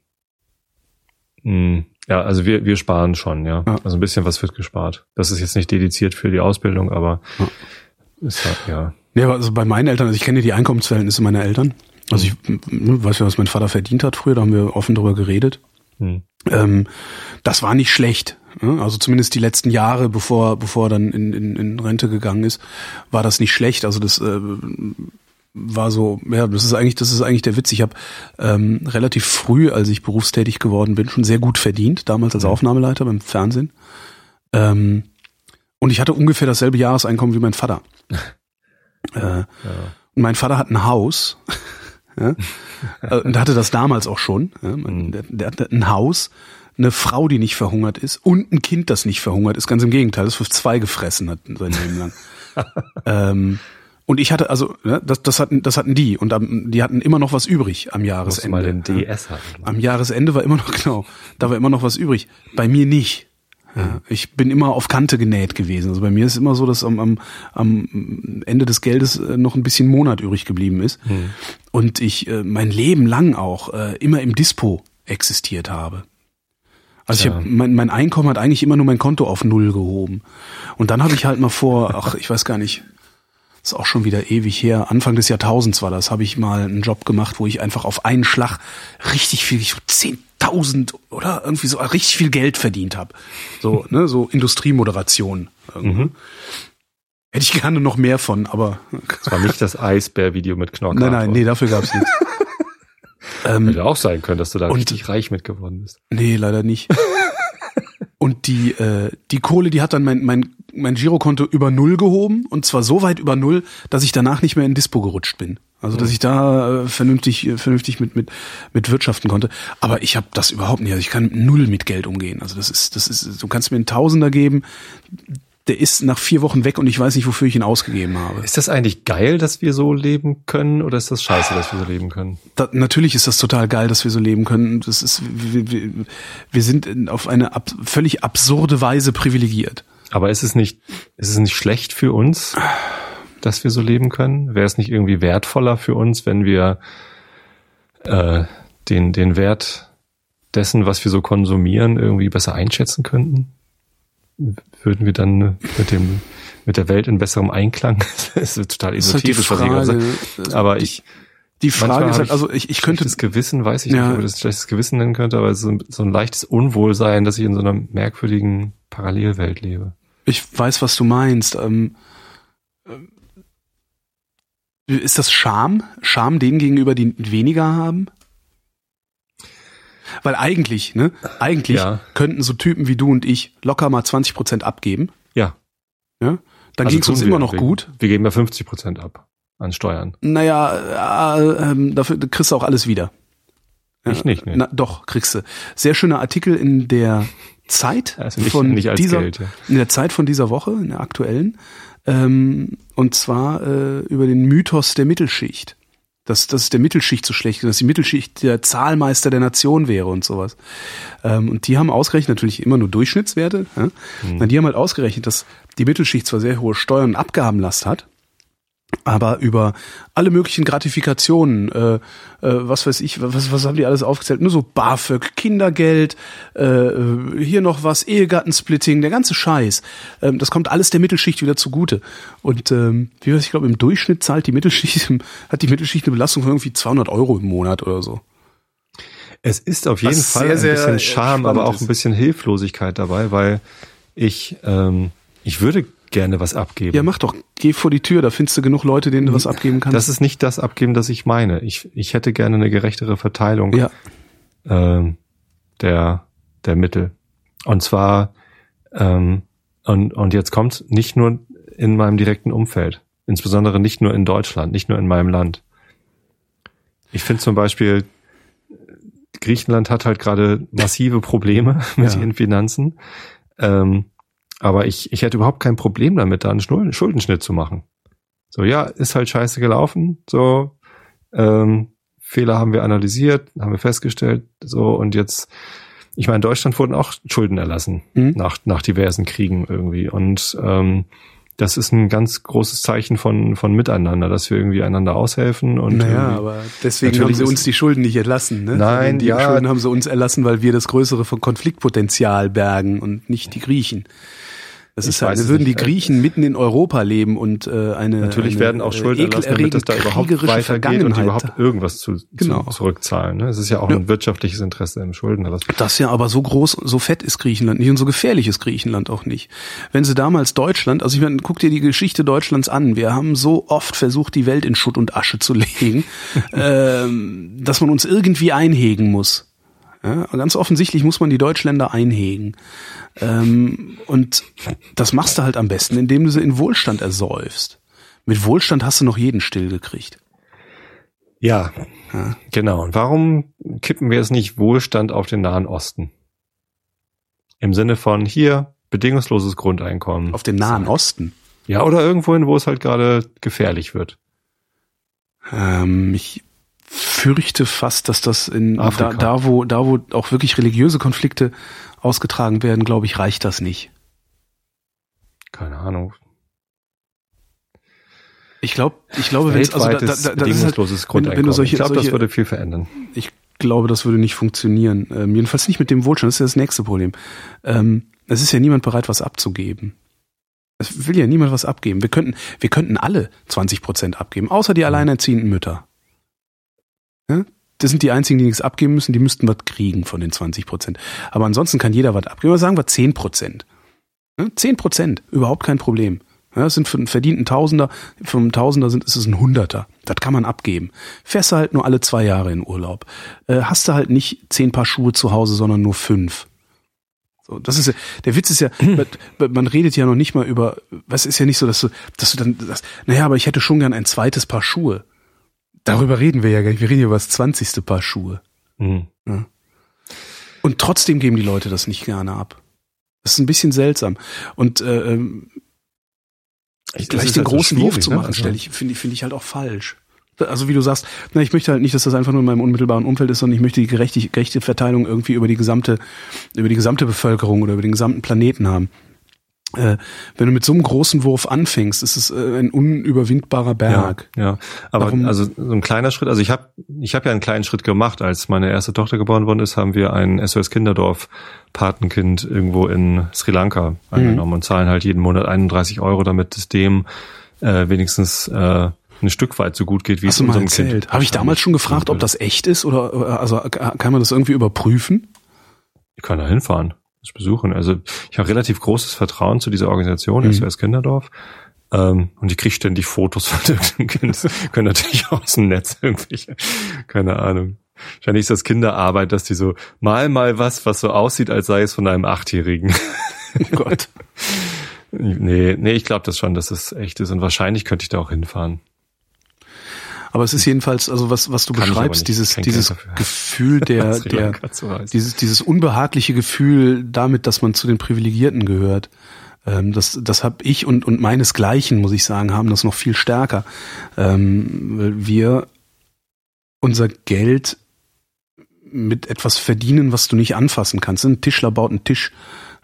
mh, hm, ja, also wir, wir sparen schon, ja. ja. Also ein bisschen was wird gespart. Das ist jetzt nicht dediziert für die Ausbildung, aber ja. ist halt, ja. Ja, also bei meinen Eltern, also ich kenne die Einkommensverhältnisse meiner Eltern. Also ich hm, weiß ja, was mein Vater verdient hat früher, da haben wir offen drüber geredet. Hm. Ähm, das war nicht schlecht. Also zumindest die letzten Jahre, bevor, bevor er dann in, in, in Rente gegangen ist, war das nicht schlecht. Also das äh, war so, ja, das ist eigentlich, das ist eigentlich der Witz. Ich habe ähm, relativ früh, als ich berufstätig geworden bin, schon sehr gut verdient, damals als. Aufnahmeleiter beim Fernsehen. Ähm, und ich hatte ungefähr dasselbe Jahreseinkommen wie mein Vater. äh, ja. Und mein Vater hat ein Haus. ja, äh, und hatte das damals auch schon. Ja, mhm. der, der hatte ein Haus eine Frau, die nicht verhungert ist und ein Kind, das nicht verhungert ist. Ganz im Gegenteil, das für zwei gefressen hat sein Leben lang. ähm, und ich hatte also, ne, das, das hatten, das hatten die und am, die hatten immer noch was übrig am Jahresende. mal den DS hatten. Am Jahresende war immer noch genau, da war immer noch was übrig. Bei mir nicht. Ja, ich bin immer auf Kante genäht gewesen. Also bei mir ist immer so, dass am, am, am Ende des Geldes äh, noch ein bisschen Monat übrig geblieben ist. Hm. Und ich äh, mein Leben lang auch äh, immer im Dispo existiert habe. Also ich hab, mein, mein Einkommen hat eigentlich immer nur mein Konto auf Null gehoben. Und dann habe ich halt mal vor, ach, ich weiß gar nicht, ist auch schon wieder ewig her. Anfang des Jahrtausends war das, habe ich mal einen Job gemacht, wo ich einfach auf einen Schlag richtig viel, ich 10.000 oder irgendwie so richtig viel Geld verdient habe. So, ne, so Industriemoderation. Mhm. Hätte ich gerne noch mehr von, aber. Das war nicht das Eisbär-Video mit Knocker. Nein, nein, nee, dafür gab's nichts. ähm, Hätte auch sein können, dass du da und, richtig reich mit geworden bist. Nee, leider nicht. und die, äh, die Kohle, die hat dann mein, mein, mein Girokonto über Null gehoben und zwar so weit über Null, dass ich danach nicht mehr in Dispo gerutscht bin. Also dass ich da äh, vernünftig, äh, vernünftig mit, mit, mit wirtschaften konnte. Aber ich habe das überhaupt nicht. Also ich kann null mit Geld umgehen. Also das ist, das ist, du kannst mir einen Tausender geben, der ist nach vier Wochen weg und ich weiß nicht, wofür ich ihn ausgegeben habe. Ist das eigentlich geil, dass wir so leben können oder ist das scheiße, dass wir so leben können? Da, natürlich ist das total geil, dass wir so leben können. Das ist, wir, wir, wir sind auf eine ab, völlig absurde Weise privilegiert. Aber ist es nicht, ist es nicht schlecht für uns, dass wir so leben können? Wäre es nicht irgendwie wertvoller für uns, wenn wir äh, den, den Wert dessen, was wir so konsumieren, irgendwie besser einschätzen könnten? Würden wir dann mit dem mit der Welt in besserem Einklang? das ist total esoterisch, halt was ich gerade Aber ich die Frage ist halt, also ich, ich könnte das Gewissen, weiß ich ja. nicht, ob ich das schlechtes Gewissen nennen könnte, aber so, so ein leichtes Unwohlsein, dass ich in so einer merkwürdigen Parallelwelt lebe. Ich weiß, was du meinst. Ähm, äh, ist das Scham? Scham denen gegenüber, die weniger haben? Weil eigentlich, ne, eigentlich ja. könnten so Typen wie du und ich locker mal 20 Prozent abgeben. Ja. ja? Dann also ging es uns immer noch wir, gut. Wir geben ja 50 Prozent ab an Steuern. Naja, äh, äh, dafür kriegst du auch alles wieder. Ich nicht, ne? Na, doch, kriegst du. Sehr schöner Artikel in der Zeit also nicht, von nicht dieser, Geld, ja. in der Zeit von dieser Woche, in der aktuellen, ähm, und zwar äh, über den Mythos der Mittelschicht dass, dass der Mittelschicht so schlecht ist, dass die Mittelschicht der Zahlmeister der Nation wäre und sowas. Ähm, und die haben ausgerechnet, natürlich immer nur Durchschnittswerte, ja? Mhm. die haben halt ausgerechnet, dass die Mittelschicht zwar sehr hohe Steuern und Abgabenlast hat, aber über alle möglichen Gratifikationen, äh, äh, was weiß ich, was, was haben die alles aufgezählt? Nur so BAföG, Kindergeld, äh, äh, hier noch was, Ehegattensplitting, der ganze Scheiß. Ähm, das kommt alles der Mittelschicht wieder zugute. Und ähm, wie weiß ich glaube, im Durchschnitt zahlt die Mittelschicht, hat die Mittelschicht eine Belastung von irgendwie 200 Euro im Monat oder so. Es ist auf jeden was Fall sehr, ein bisschen Charme, aber auch ein bisschen Hilflosigkeit dabei, weil ich ähm, ich würde gerne was abgeben. Ja, mach doch. Geh vor die Tür, da findest du genug Leute, denen du was abgeben kannst. Das ist nicht das Abgeben, das ich meine. Ich, ich hätte gerne eine gerechtere Verteilung ja. ähm, der, der Mittel. Und zwar, ähm, und, und jetzt kommt nicht nur in meinem direkten Umfeld, insbesondere nicht nur in Deutschland, nicht nur in meinem Land. Ich finde zum Beispiel, Griechenland hat halt gerade massive Probleme mit ja. ihren Finanzen. Ähm, aber ich, ich hätte überhaupt kein Problem damit, da einen Schuldenschnitt zu machen. So, ja, ist halt scheiße gelaufen. So, ähm, Fehler haben wir analysiert, haben wir festgestellt. So, und jetzt, ich meine, in Deutschland wurden auch Schulden erlassen mhm. nach, nach diversen Kriegen irgendwie. Und ähm, das ist ein ganz großes Zeichen von, von Miteinander, dass wir irgendwie einander aushelfen. Und naja, aber deswegen haben sie uns die Schulden nicht erlassen. Ne? Nein, die ja. Schulden haben sie uns erlassen, weil wir das größere Konfliktpotenzial bergen und nicht die Griechen. Das ich ist halt, würden die Griechen mitten in Europa leben und äh, eine natürlich eine, werden auch Schulden erlassen, damit es da überhaupt weitergeht und überhaupt irgendwas zu, genau. zu zurückzahlen. Ne? Es ist ja auch ja. ein wirtschaftliches Interesse im Schuldenerlass. Das ja aber so groß, so fett ist Griechenland nicht und so gefährlich ist Griechenland auch nicht. Wenn sie damals Deutschland, also ich meine, guck dir die Geschichte Deutschlands an. Wir haben so oft versucht, die Welt in Schutt und Asche zu legen, ähm, dass man uns irgendwie einhegen muss. Ja, ganz offensichtlich muss man die Deutschländer einhegen. Ähm, und das machst du halt am besten, indem du sie in Wohlstand ersäufst. Mit Wohlstand hast du noch jeden stillgekriegt. Ja, ja, genau. Und warum kippen wir es nicht Wohlstand auf den Nahen Osten? Im Sinne von hier bedingungsloses Grundeinkommen. Auf den Nahen Osten? Ja, oder irgendwohin, wo es halt gerade gefährlich wird. Ähm, ich fürchte fast, dass das in da, da, wo da wo auch wirklich religiöse Konflikte ausgetragen werden, glaube ich, reicht das nicht. Keine Ahnung. Ich glaube, ich glaube, wenn es also da, da, da, bedingungsloses halt, wenn, wenn du solche, ich glaube, das würde viel verändern. Ich glaube, das würde nicht funktionieren. Ähm, jedenfalls nicht mit dem Wohlstand. Das ist ja das nächste Problem. Ähm, es ist ja niemand bereit, was abzugeben. Es will ja niemand was abgeben. Wir könnten, wir könnten alle 20 Prozent abgeben, außer die alleinerziehenden Mütter. Ja? Das sind die einzigen, die nichts abgeben müssen. Die müssten was kriegen von den 20 Prozent. Aber ansonsten kann jeder was abgeben. Aber sagen wir 10 Prozent. Ja? 10 Prozent, überhaupt kein Problem. Ja, das sind für einen verdienten Tausender, für einen Tausender sind, ist es ein Hunderter. Das kann man abgeben. Fährst du halt nur alle zwei Jahre in Urlaub. Äh, hast du halt nicht zehn Paar Schuhe zu Hause, sondern nur fünf. So, das ist ja, der Witz ist ja, man, man redet ja noch nicht mal über, was ist ja nicht so, dass du, dass du dann, das, naja, aber ich hätte schon gern ein zweites Paar Schuhe. Darüber reden wir ja gar nicht. Wir reden ja über das zwanzigste Paar Schuhe. Mhm. Ja. Und trotzdem geben die Leute das nicht gerne ab. Das ist ein bisschen seltsam. Und äh, ähm, ich, gleich den halt großen Wurf zu ne? machen, ne? stelle ich, finde ich, finde ich halt auch falsch. Also wie du sagst, na, ich möchte halt nicht, dass das einfach nur in meinem unmittelbaren Umfeld ist, sondern ich möchte die gerechte, gerechte Verteilung irgendwie über die gesamte, über die gesamte Bevölkerung oder über den gesamten Planeten haben. Äh, wenn du mit so einem großen Wurf anfängst, ist es äh, ein unüberwindbarer Berg. Ja, ja. aber Warum? also so ein kleiner Schritt. Also ich habe ich habe ja einen kleinen Schritt gemacht, als meine erste Tochter geboren worden ist, haben wir ein SOS Kinderdorf Patenkind irgendwo in Sri Lanka angenommen mhm. und zahlen halt jeden Monat 31 Euro, damit es dem äh, wenigstens äh, ein Stück weit so gut geht, wie Hast es unserem erzählt. Kind. Habe ich damals schon gefragt, ob das echt ist oder also kann man das irgendwie überprüfen? Ich kann da hinfahren, das besuchen. Also ich habe relativ großes Vertrauen zu dieser Organisation, mhm. SOS Kinderdorf. Ähm, und ich kriege ständig Fotos von irgendeinem Kind. Können natürlich aus dem Netz irgendwelche, keine Ahnung. Wahrscheinlich ist das Kinderarbeit, dass die so mal mal was, was so aussieht, als sei es von einem Achtjährigen. Oh Gott. nee, nee, ich glaube das schon, dass es echt ist. Und wahrscheinlich könnte ich da auch hinfahren. Aber es ist jedenfalls, also was, was du Kann beschreibst, dieses, dieses Gefühl der, der, dieses, dieses unbehagliche Gefühl damit, dass man zu den Privilegierten gehört. Ähm, das, das habe ich und, und meinesgleichen, muss ich sagen, haben das noch viel stärker. Ähm, weil wir unser Geld mit etwas verdienen, was du nicht anfassen kannst. Ein Tischler baut einen Tisch,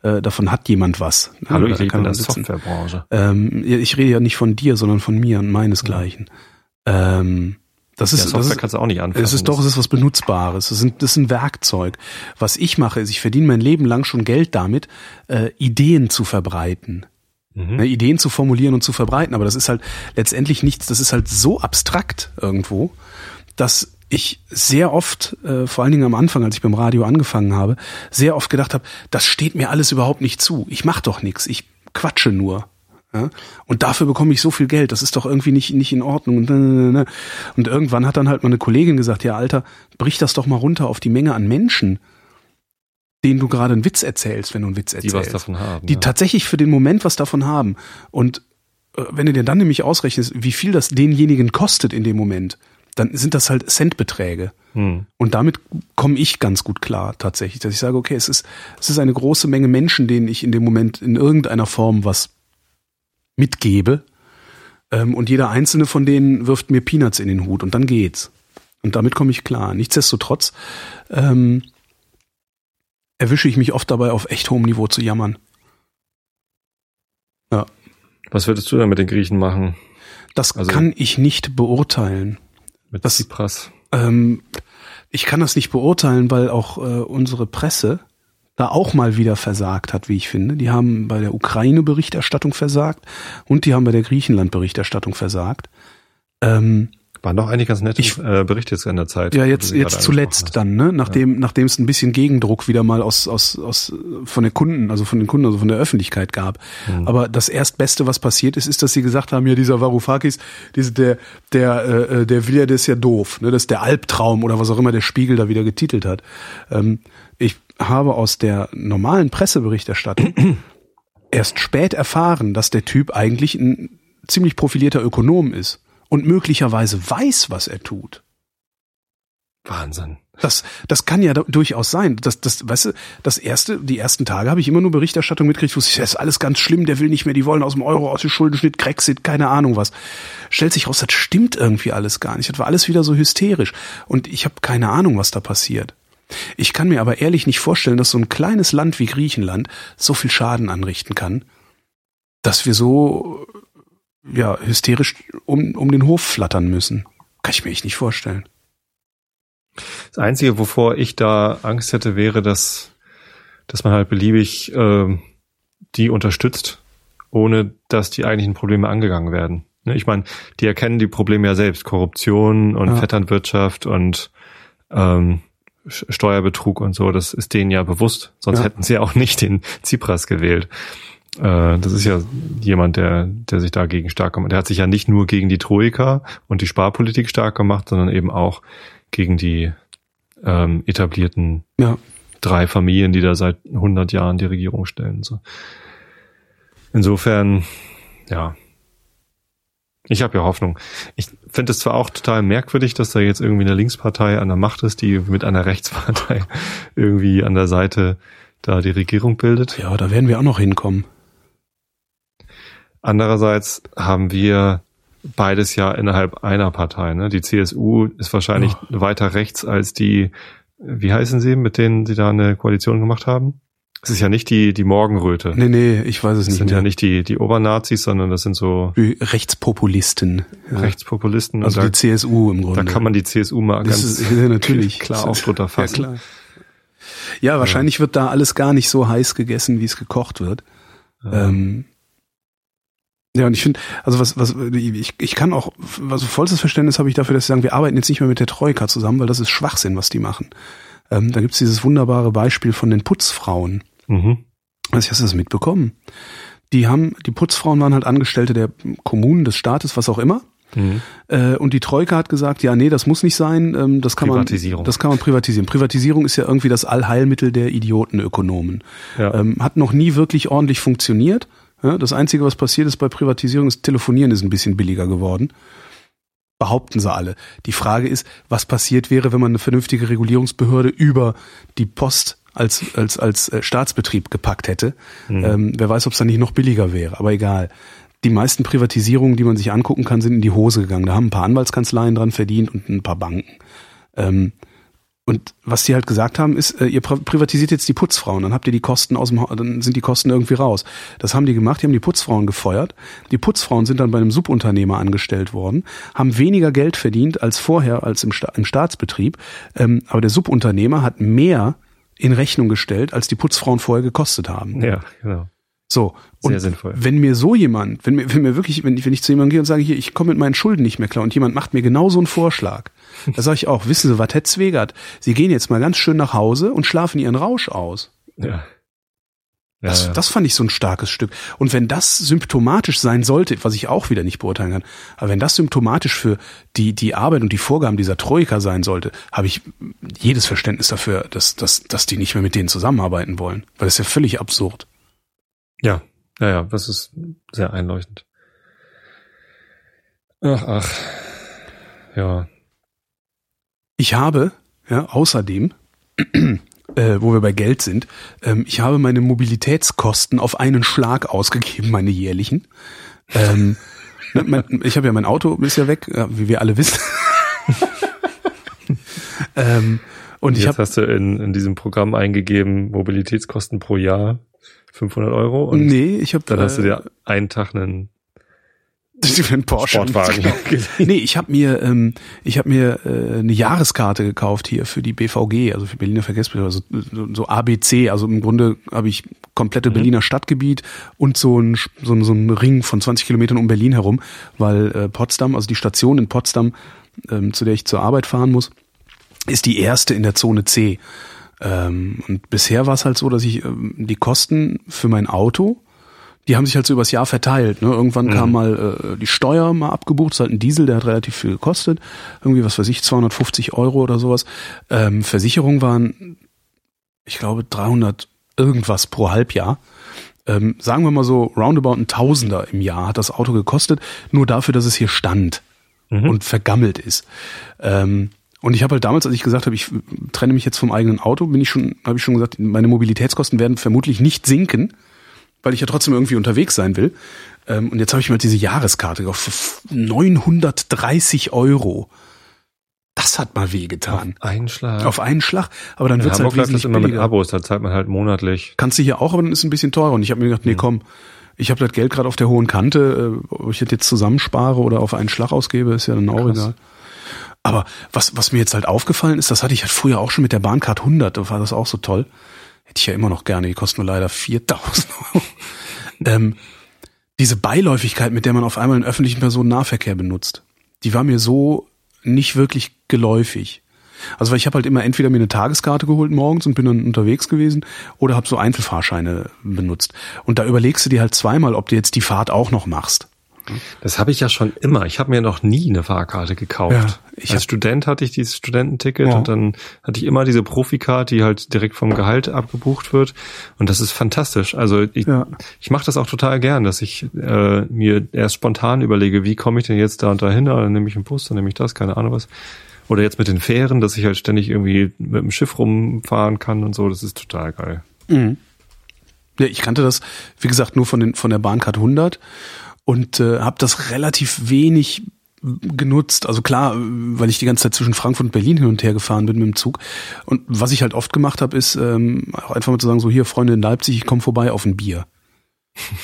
äh, davon hat jemand was. Ne? Hallo, ich rede in der Softwarebranche. Ähm, ich rede ja nicht von dir, sondern von mir und meinesgleichen. Ja. Ähm, das ist, ja, Software das ist, kannst du auch nicht anfassen. Es ist doch, es ist was Benutzbares. Das, sind, das ist ein Werkzeug. Was ich mache, ist, ich verdiene mein Leben lang schon Geld damit, äh, Ideen zu verbreiten. Mhm. Ne, Ideen zu formulieren und zu verbreiten. Aber das ist halt letztendlich nichts, das ist halt so abstrakt irgendwo, dass ich sehr oft, äh, vor allen Dingen am Anfang, als ich beim Radio angefangen habe, sehr oft gedacht habe, das steht mir alles überhaupt nicht zu. Ich mache doch nichts, ich quatsche nur. Ja? Und dafür bekomme ich so viel Geld. Das ist doch irgendwie nicht, nicht in Ordnung. Und, und irgendwann hat dann halt meine Kollegin gesagt, ja, Alter, brich das doch mal runter auf die Menge an Menschen, denen du gerade einen Witz erzählst, wenn du einen Witz erzählst. Die was davon haben. Die ja. tatsächlich für den Moment was davon haben. Und äh, wenn du dir dann nämlich ausrechnest, wie viel das denjenigen kostet in dem Moment, dann sind das halt Centbeträge. Hm. Und damit komme ich ganz gut klar tatsächlich, dass ich sage, okay, es ist, es ist eine große Menge Menschen, denen ich in dem Moment in irgendeiner Form was mitgebe. Ähm, und jeder einzelne von denen wirft mir Peanuts in den Hut und dann geht's. Und damit komme ich klar. Nichtsdestotrotz ähm, erwische ich mich oft dabei, auf echt hohem Niveau zu jammern. Ja. Was würdest du dann mit den Griechen machen? Das also, kann ich nicht beurteilen. Mit das, Tsipras. Ähm, ich kann das nicht beurteilen, weil auch äh, unsere Presse da auch mal wieder versagt hat, wie ich finde. Die haben bei der Ukraine-Berichterstattung versagt und die haben bei der Griechenland-Berichterstattung versagt. Ähm, waren doch eigentlich ganz nette ich, äh, Berichte jetzt in der Zeit. Ja, jetzt, jetzt zuletzt dann, ne? Nachdem, ja. nachdem es ein bisschen Gegendruck wieder mal aus, aus, aus, von den Kunden, also von den Kunden, also von der Öffentlichkeit gab. Mhm. Aber das erstbeste, was passiert ist, ist, dass sie gesagt haben, ja, dieser Varoufakis, diese, der, der, äh, äh der Villa, der ist ja doof, ne? Das ist der Albtraum oder was auch immer der Spiegel da wieder getitelt hat. Ähm, ich habe aus der normalen Presseberichterstattung erst spät erfahren, dass der Typ eigentlich ein ziemlich profilierter Ökonom ist und möglicherweise weiß, was er tut. Wahnsinn. Das, das kann ja durchaus sein. Das, das, weißt du, das erste, die ersten Tage habe ich immer nur Berichterstattung mitgekriegt, wo ich, das ist alles ganz schlimm, der will nicht mehr, die wollen aus dem Euro, aus dem Schuldenschnitt, Grexit, keine Ahnung was. Stellt sich raus, das stimmt irgendwie alles gar nicht. Das war alles wieder so hysterisch. Und ich habe keine Ahnung, was da passiert. Ich kann mir aber ehrlich nicht vorstellen, dass so ein kleines Land wie Griechenland so viel Schaden anrichten kann, dass wir so ja, hysterisch um, um den Hof flattern müssen. Kann ich mir echt nicht vorstellen. Das Einzige, wovor ich da Angst hätte, wäre, dass, dass man halt beliebig äh, die unterstützt ohne dass die eigentlichen Probleme angegangen werden. Ne, ich meine, die erkennen die Probleme ja selbst, Korruption und ja. Vetternwirtschaft und ähm, Steuerbetrug und so, das ist denen ja bewusst, sonst ja. hätten sie ja auch nicht den Tsipras gewählt. Äh, das ist ja jemand, der, der sich dagegen stark gemacht. Der hat sich ja nicht nur gegen die Troika und die Sparpolitik stark gemacht, sondern eben auch gegen die ähm, etablierten ja. drei Familien, die da seit 100 Jahren die Regierung stellen. So. Insofern, ja, ich habe ja Hoffnung. Ich finde es zwar auch total merkwürdig, dass da jetzt irgendwie eine Linkspartei an der Macht ist, die mit einer Rechtspartei irgendwie an der Seite da die Regierung bildet. Ja, da werden wir auch noch hinkommen. Andererseits haben wir beides ja innerhalb einer Partei. Ne? Die CSU ist wahrscheinlich oh. weiter rechts als die, wie heißen sie, mit denen sie da eine Koalition gemacht haben? Es ist ja nicht die, die Morgenröte. Nee, nee, ich weiß es das nicht. Das sind mehr. ja nicht die, die Obernazis, sondern das sind so. Die Rechtspopulisten. Ja. Rechtspopulisten. Also die da, CSU im Grunde. Da kann man die CSU mal das ganz ist, ja, natürlich. klar auf drunter fassen. Ja, klar. ja, wahrscheinlich ja. wird da alles gar nicht so heiß gegessen, wie es gekocht wird. Ja. Ähm, ja, und ich finde, also was, was, ich, ich kann auch, also vollstes Verständnis habe ich dafür, dass sie sagen, wir arbeiten jetzt nicht mehr mit der Troika zusammen, weil das ist Schwachsinn, was die machen. Ähm, da gibt's dieses wunderbare Beispiel von den Putzfrauen. Mhm. Also hast du das mitbekommen? Die haben, die Putzfrauen waren halt Angestellte der Kommunen, des Staates, was auch immer. Mhm. Äh, und die Troika hat gesagt, ja, nee, das muss nicht sein, ähm, das kann man, das kann man privatisieren. Privatisierung ist ja irgendwie das Allheilmittel der Idiotenökonomen. Ja. Ähm, hat noch nie wirklich ordentlich funktioniert. Ja, das Einzige, was passiert ist bei Privatisierung, ist Telefonieren ist ein bisschen billiger geworden. Behaupten sie alle. Die Frage ist, was passiert wäre, wenn man eine vernünftige Regulierungsbehörde über die Post als, als, als äh, Staatsbetrieb gepackt hätte. Mhm. Ähm, wer weiß, ob es dann nicht noch billiger wäre, aber egal. Die meisten Privatisierungen, die man sich angucken kann, sind in die Hose gegangen. Da haben ein paar Anwaltskanzleien dran verdient und ein paar Banken. Ähm, und was die halt gesagt haben, ist, äh, ihr privatisiert jetzt die Putzfrauen, dann habt ihr die Kosten aus dem, dann sind die Kosten irgendwie raus. Das haben die gemacht, die haben die Putzfrauen gefeuert. Die Putzfrauen sind dann bei einem Subunternehmer angestellt worden, haben weniger Geld verdient als vorher, als im, Sta im Staatsbetrieb. Ähm, aber der Subunternehmer hat mehr in Rechnung gestellt, als die Putzfrauen vorher gekostet haben. Ja, genau. So. Und Sehr sinnvoll. wenn mir so jemand, wenn mir, wenn mir wirklich, wenn ich, wenn ich zu jemandem gehe und sage, hier, ich komme mit meinen Schulden nicht mehr klar und jemand macht mir genau so einen Vorschlag, da sage ich auch, wissen Sie, was Herr Zwegert, Sie gehen jetzt mal ganz schön nach Hause und schlafen Ihren Rausch aus. Ja. Ja, das, ja. das fand ich so ein starkes Stück. Und wenn das symptomatisch sein sollte, was ich auch wieder nicht beurteilen kann, aber wenn das symptomatisch für die, die Arbeit und die Vorgaben dieser Troika sein sollte, habe ich jedes Verständnis dafür, dass, dass, dass die nicht mehr mit denen zusammenarbeiten wollen. Weil das ist ja völlig absurd. Ja, ja, ja, das ist sehr einleuchtend. Ach, ach. Ja. Ich habe, ja, außerdem äh, wo wir bei Geld sind. Ähm, ich habe meine Mobilitätskosten auf einen Schlag ausgegeben, meine jährlichen. Ähm, ne, mein, ich habe ja mein Auto ist ja weg, wie wir alle wissen. ähm, und Jetzt ich hab, hast du in, in diesem Programm eingegeben Mobilitätskosten pro Jahr 500 Euro. Und nee, ich habe dann hast du dir äh, einen Tag einen Porsche. Sportwagen. nee, ich habe mir, ähm, ich habe mir äh, eine Jahreskarte gekauft hier für die BVG, also für Berliner Verkehrsbetriebe, also so, so ABC. Also im Grunde habe ich komplette mhm. Berliner Stadtgebiet und so ein, so, ein, so ein Ring von 20 Kilometern um Berlin herum, weil äh, Potsdam, also die Station in Potsdam, ähm, zu der ich zur Arbeit fahren muss, ist die erste in der Zone C. Ähm, und bisher war es halt so, dass ich ähm, die Kosten für mein Auto die haben sich halt so übers Jahr verteilt. Ne? Irgendwann mhm. kam mal äh, die Steuer mal abgebucht, das ist halt ein Diesel, der hat relativ viel gekostet. Irgendwie, was weiß ich, 250 Euro oder sowas. Ähm, Versicherung waren, ich glaube, 300 irgendwas pro Halbjahr. Ähm, sagen wir mal so, roundabout ein Tausender im Jahr hat das Auto gekostet, nur dafür, dass es hier stand mhm. und vergammelt ist. Ähm, und ich habe halt damals, als ich gesagt habe, ich trenne mich jetzt vom eigenen Auto, bin ich schon, habe ich schon gesagt, meine Mobilitätskosten werden vermutlich nicht sinken weil ich ja trotzdem irgendwie unterwegs sein will. Ähm, und jetzt habe ich mir diese Jahreskarte gekauft für 930 Euro. Das hat mal wehgetan. Auf einen Schlag. Auf einen Schlag. Aber dann ja, wird's halt wesentlich das immer billiger. mit Abos, da zahlt man halt monatlich. Kannst du hier auch, aber dann ist es ein bisschen teurer. Und ich habe mir gedacht, nee, komm, ich habe das Geld gerade auf der hohen Kante, äh, ob ich das jetzt zusammenspare oder auf einen Schlag ausgebe, ist ja dann auch Krass. egal. Aber was, was mir jetzt halt aufgefallen ist, das hatte ich halt früher auch schon mit der Bahncard 100, da war das auch so toll. Hätte ich ja immer noch gerne, die kosten nur leider 4000 Euro. ähm, diese Beiläufigkeit, mit der man auf einmal einen öffentlichen Personennahverkehr benutzt, die war mir so nicht wirklich geläufig. Also weil ich habe halt immer entweder mir eine Tageskarte geholt morgens und bin dann unterwegs gewesen oder habe so Einzelfahrscheine benutzt. Und da überlegst du dir halt zweimal, ob du jetzt die Fahrt auch noch machst. Das habe ich ja schon immer. Ich habe mir noch nie eine Fahrkarte gekauft. Ja, ich Als Student hatte ich dieses Studententicket ja. und dann hatte ich immer diese Profikarte, die halt direkt vom Gehalt abgebucht wird. Und das ist fantastisch. Also ich, ja. ich mache das auch total gern, dass ich äh, mir erst spontan überlege, wie komme ich denn jetzt da und da hin? Dann nehme ich einen Bus, dann nehme ich das, keine Ahnung was. Oder jetzt mit den Fähren, dass ich halt ständig irgendwie mit dem Schiff rumfahren kann und so. Das ist total geil. Mhm. Ja, ich kannte das, wie gesagt, nur von, den, von der Bahncard 100 und äh, habe das relativ wenig genutzt. Also klar, weil ich die ganze Zeit zwischen Frankfurt und Berlin hin und her gefahren bin mit dem Zug. Und was ich halt oft gemacht habe, ist ähm, einfach mal zu sagen, so hier Freunde in Leipzig, ich komme vorbei auf ein Bier.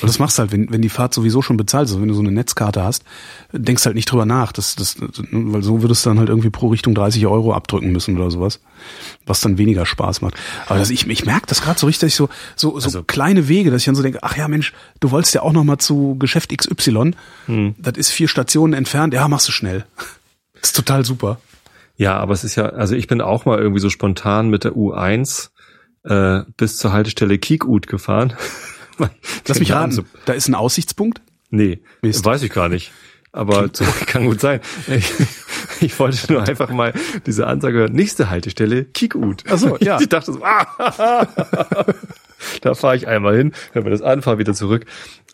Und das machst halt, wenn, wenn die Fahrt sowieso schon bezahlt ist, also wenn du so eine Netzkarte hast, denkst halt nicht drüber nach, das, das, weil so würdest du dann halt irgendwie pro Richtung 30 Euro abdrücken müssen oder sowas, was dann weniger Spaß macht. Aber das, ich, ich merke das gerade so richtig, so, so, so also, kleine Wege, dass ich dann so denke, ach ja Mensch, du wolltest ja auch noch mal zu Geschäft XY, hm. das ist vier Stationen entfernt, ja, machst du schnell. Das ist total super. Ja, aber es ist ja, also ich bin auch mal irgendwie so spontan mit der U1 äh, bis zur Haltestelle Kiekut gefahren. Lass mich raten, so. da ist ein Aussichtspunkt? Nee, Mist. weiß ich gar nicht. Aber kann gut sein. Ich, ich, wollte nur einfach mal diese Ansage hören. Nächste Haltestelle, Kiekut. Achso, ja. Ich dachte so, ah, da fahre ich einmal hin, höre mir das an, fahre wieder zurück.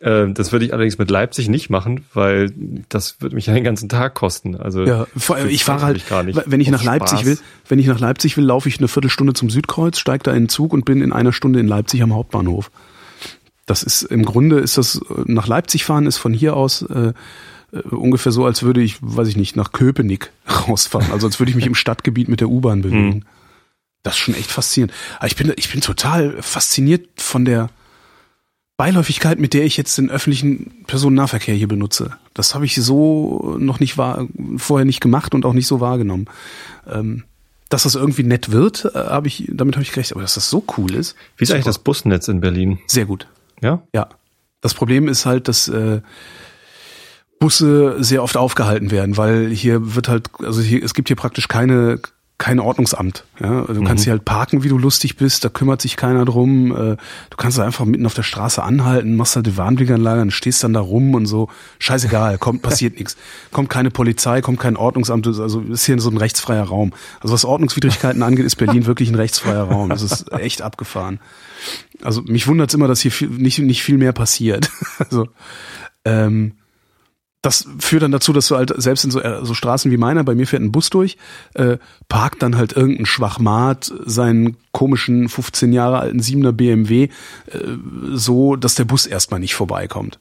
Ähm, das würde ich allerdings mit Leipzig nicht machen, weil das würde mich den ganzen Tag kosten. Also ja, vor allem ich fahre halt, gar nicht wenn ich nach Leipzig Spaß. will, wenn ich nach Leipzig will, laufe ich eine Viertelstunde zum Südkreuz, steige da in den Zug und bin in einer Stunde in Leipzig am Hauptbahnhof. Das ist im Grunde ist das nach Leipzig fahren ist von hier aus äh, äh, ungefähr so, als würde ich, weiß ich nicht, nach Köpenick rausfahren. Also als würde ich mich im Stadtgebiet mit der U-Bahn bewegen. Mhm. Das ist schon echt faszinierend. Aber ich bin, ich bin total fasziniert von der Beiläufigkeit, mit der ich jetzt den öffentlichen Personennahverkehr hier benutze. Das habe ich so noch nicht wahr, vorher nicht gemacht und auch nicht so wahrgenommen. Ähm, dass das irgendwie nett wird, äh, habe ich, damit habe ich gerechnet, aber dass das so cool ist. Wie ist eigentlich das Busnetz in Berlin? Sehr gut. Ja? Ja. Das Problem ist halt, dass äh, Busse sehr oft aufgehalten werden, weil hier wird halt, also hier, es gibt hier praktisch keine kein Ordnungsamt. Ja? Du kannst mhm. hier halt parken, wie du lustig bist, da kümmert sich keiner drum. Äh, du kannst einfach mitten auf der Straße anhalten, machst halt die Warnblinkanlage und stehst dann da rum und so. Scheißegal, kommt, passiert nichts. Kommt keine Polizei, kommt kein Ordnungsamt, also ist hier so ein rechtsfreier Raum. Also was Ordnungswidrigkeiten angeht, ist Berlin wirklich ein rechtsfreier Raum. Das ist echt abgefahren. Also mich wundert es immer, dass hier viel, nicht, nicht viel mehr passiert. also ähm, das führt dann dazu, dass du halt selbst in so, äh, so Straßen wie meiner, bei mir fährt ein Bus durch, äh, parkt dann halt irgendein Schwachmat seinen komischen 15 Jahre alten 7er BMW äh, so, dass der Bus erstmal nicht vorbeikommt.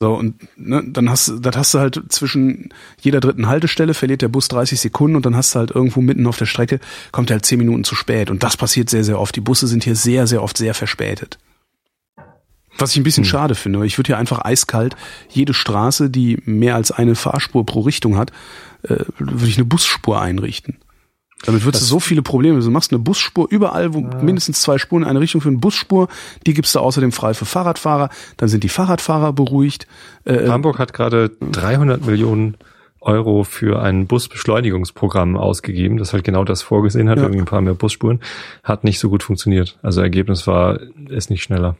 So, und ne, dann hast du, das hast du halt zwischen jeder dritten Haltestelle verliert der Bus 30 Sekunden und dann hast du halt irgendwo mitten auf der Strecke, kommt er halt 10 Minuten zu spät. Und das passiert sehr, sehr oft. Die Busse sind hier sehr, sehr oft sehr verspätet. Was ich ein bisschen hm. schade finde, weil ich würde hier einfach eiskalt jede Straße, die mehr als eine Fahrspur pro Richtung hat, äh, würde ich eine Busspur einrichten. Damit würdest du so viele Probleme. Du machst eine Busspur überall, wo ja. mindestens zwei Spuren in eine Richtung für eine Busspur. Die gibst du außerdem frei für Fahrradfahrer. Dann sind die Fahrradfahrer beruhigt. Äh, Hamburg hat gerade 300 Millionen Euro für ein Busbeschleunigungsprogramm ausgegeben, das halt genau das vorgesehen hat, ja. irgendwie ein paar mehr Busspuren. Hat nicht so gut funktioniert. Also Ergebnis war, ist nicht schneller.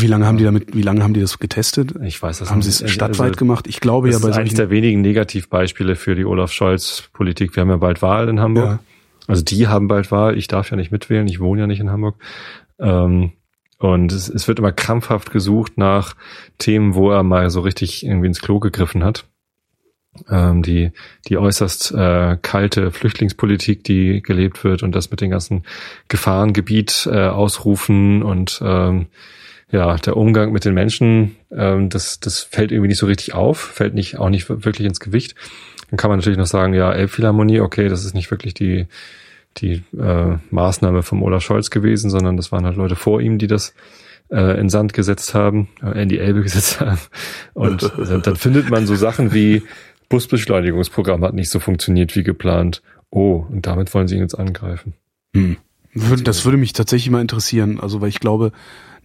Wie lange haben die damit, wie lange haben die das getestet? Ich weiß das Haben sie es also, stadtweit also, gemacht? Ich glaube ja bei Das ist eines der wenigen Negativbeispiele für die Olaf Scholz Politik. Wir haben ja bald Wahl in Hamburg. Ja. Also die haben bald Wahl. Ich darf ja nicht mitwählen. Ich wohne ja nicht in Hamburg. Ähm, und es, es wird immer krampfhaft gesucht nach Themen, wo er mal so richtig irgendwie ins Klo gegriffen hat. Ähm, die, die äußerst äh, kalte Flüchtlingspolitik, die gelebt wird und das mit den ganzen Gefahrengebiet äh, ausrufen und ähm, ja, der Umgang mit den Menschen, ähm, das, das fällt irgendwie nicht so richtig auf, fällt nicht auch nicht wirklich ins Gewicht. Dann kann man natürlich noch sagen, ja, Elbphilharmonie, okay, das ist nicht wirklich die, die äh, Maßnahme vom Olaf Scholz gewesen, sondern das waren halt Leute vor ihm, die das äh, in Sand gesetzt haben, äh, in die Elbe gesetzt haben. Und äh, dann findet man so Sachen wie Busbeschleunigungsprogramm hat nicht so funktioniert wie geplant. Oh, und damit wollen sie ihn jetzt angreifen. Hm. Das würde mich tatsächlich mal interessieren. Also, weil ich glaube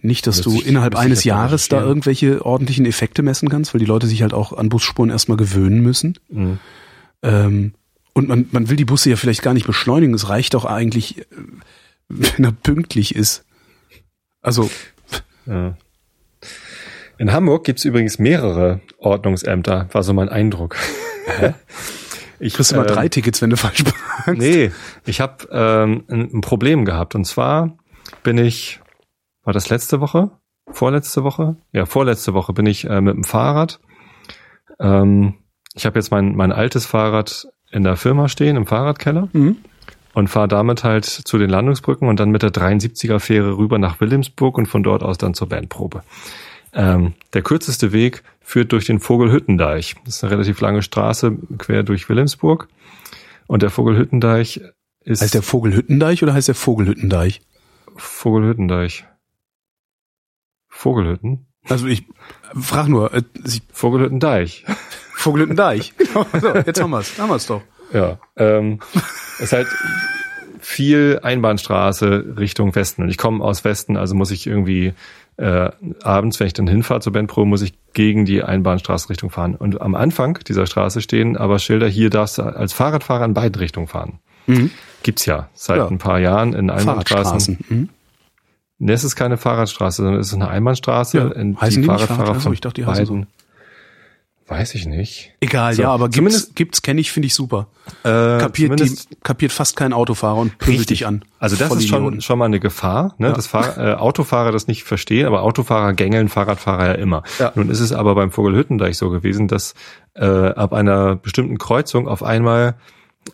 nicht, dass Müsste du innerhalb eines Jahres da irgendwelche ordentlichen Effekte messen kannst, weil die Leute sich halt auch an Busspuren erstmal gewöhnen müssen. Mhm. Ähm, und man, man will die Busse ja vielleicht gar nicht beschleunigen. Es reicht doch eigentlich, äh, wenn er pünktlich ist. Also, Ja. In Hamburg gibt's übrigens mehrere Ordnungsämter, war so mein Eindruck. Ich, kriegst du mal ähm, drei Tickets, wenn du falsch parkst. Nee, ich habe ähm, ein, ein Problem gehabt. Und zwar bin ich, war das letzte Woche? Vorletzte Woche? Ja, vorletzte Woche bin ich äh, mit dem Fahrrad. Ähm, ich habe jetzt mein, mein altes Fahrrad in der Firma stehen, im Fahrradkeller. Mhm. Und fahre damit halt zu den Landungsbrücken und dann mit der 73er Fähre rüber nach Wilhelmsburg und von dort aus dann zur Bandprobe. Ähm, der kürzeste Weg führt durch den Vogelhüttendeich. Das ist eine relativ lange Straße quer durch Wilhelmsburg. Und der Vogelhüttendeich ist Heißt der Vogelhüttendeich oder heißt der Vogelhüttendeich? Vogelhüttendeich. Vogelhütten? Also ich frag nur, äh, Vogelhüttendeich. Vogelhüttendeich. so, jetzt haben wir's. Haben wir's doch. Ja. Ähm, ist halt viel Einbahnstraße Richtung Westen. Und ich komme aus Westen, also muss ich irgendwie äh, abends, wenn ich dann hinfahre zur Bandprobe, muss ich gegen die Einbahnstraße Richtung fahren. Und am Anfang dieser Straße stehen aber Schilder, hier darfst du als Fahrradfahrer in beiden Richtungen fahren. Mhm. Gibt's ja seit Ja. ein paar Jahren in Einbahnstraßen. Mhm. Ne, es ist keine Fahrradstraße, sondern es ist eine Einbahnstraße. Ja. in Heißen die nicht Fahrradfahrer von Ich dachte, die heißen so. Weiß ich nicht. Egal, So, ja, aber gibt's, gibt's kenne ich, finde ich super. Äh, Kapiert, die, kapiert fast kein Autofahrer und pöbelt dich an. Also das ist schon, schon mal eine Gefahr, ne? Ja. dass Fahr äh, Autofahrer das nicht verstehen, aber Autofahrer gängeln Fahrradfahrer ja immer. Ja. Nun ist es aber beim Vogelhüttendeich so gewesen, dass äh, ab einer bestimmten Kreuzung auf einmal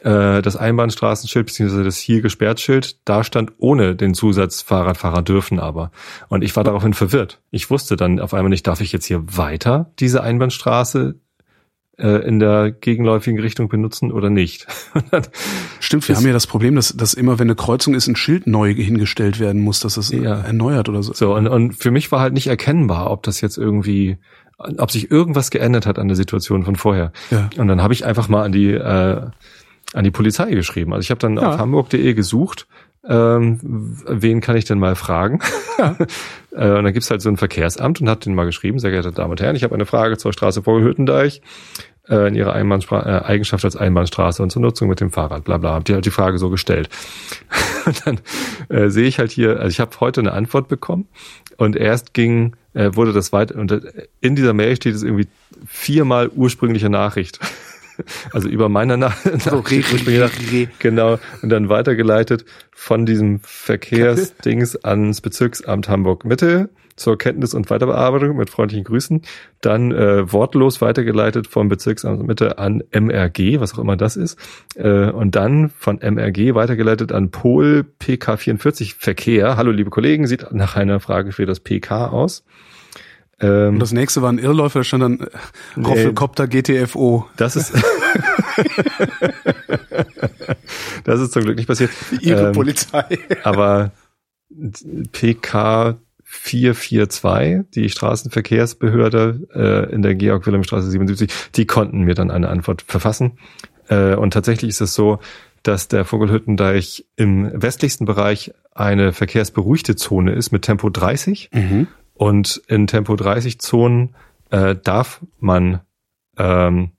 äh, das Einbahnstraßenschild bzw. das hier gesperrt Schild da stand ohne den Zusatz Fahrradfahrer dürfen aber. Und ich war daraufhin verwirrt. Ich wusste dann auf einmal nicht, darf ich jetzt hier weiter diese Einbahnstraße äh, in der gegenläufigen Richtung benutzen oder nicht? Stimmt, wir haben ja das Problem, dass, dass immer, wenn eine Kreuzung ist, ein Schild neu hingestellt werden muss, dass es Ja. erneuert oder so. So, und, und für mich war halt nicht erkennbar, ob das jetzt irgendwie, ob sich irgendwas geändert hat an der Situation von vorher. Ja. Und dann habe ich einfach mal an die, äh, an die Polizei geschrieben. Also ich habe dann Ja. auf hamburg.de gesucht, ähm, wen kann ich denn mal fragen? äh, und dann gibt's halt so ein Verkehrsamt und hat den mal geschrieben, sehr geehrte Damen und Herren, ich habe eine Frage zur Straße Vogelhüttendeich äh, in ihrer Einbahnspra äh, Eigenschaft als Einbahnstraße und zur Nutzung mit dem Fahrrad, bla bla. Hab die halt die Frage so gestellt. Und dann äh, sehe ich halt hier, also ich habe heute eine Antwort bekommen und erst ging, äh, wurde das weiter, und äh, in dieser Mail steht es irgendwie viermal ursprüngliche Nachricht. Also über meine Na So, re, Nachricht, re, re, re. Genau. Und dann weitergeleitet von diesem Verkehrsdings ans Bezirksamt Hamburg Mitte zur Kenntnis und Weiterbearbeitung mit freundlichen Grüßen. Dann äh, wortlos weitergeleitet vom Bezirksamt Mitte an MRG, was auch immer das ist. Äh, und dann von MRG weitergeleitet an Pol PK44 Verkehr. Hallo liebe Kollegen, sieht nach einer Frage für das PK aus. Ähm, Und das nächste war ein Irrläufer, da stand dann äh, Roffelkopter GTFO. das ist das ist zum Glück nicht passiert. Ihre Ähm, Polizei. aber PK 442, die Straßenverkehrsbehörde äh, in der Georg-Wilhelm-Straße 77, die konnten mir dann eine Antwort verfassen. Äh, und tatsächlich ist es so, dass der Vogelhüttendeich im westlichsten Bereich eine verkehrsberuhigte Zone ist mit Tempo 30. Mhm. Und in Tempo 30 Zonen äh, darf man ähm,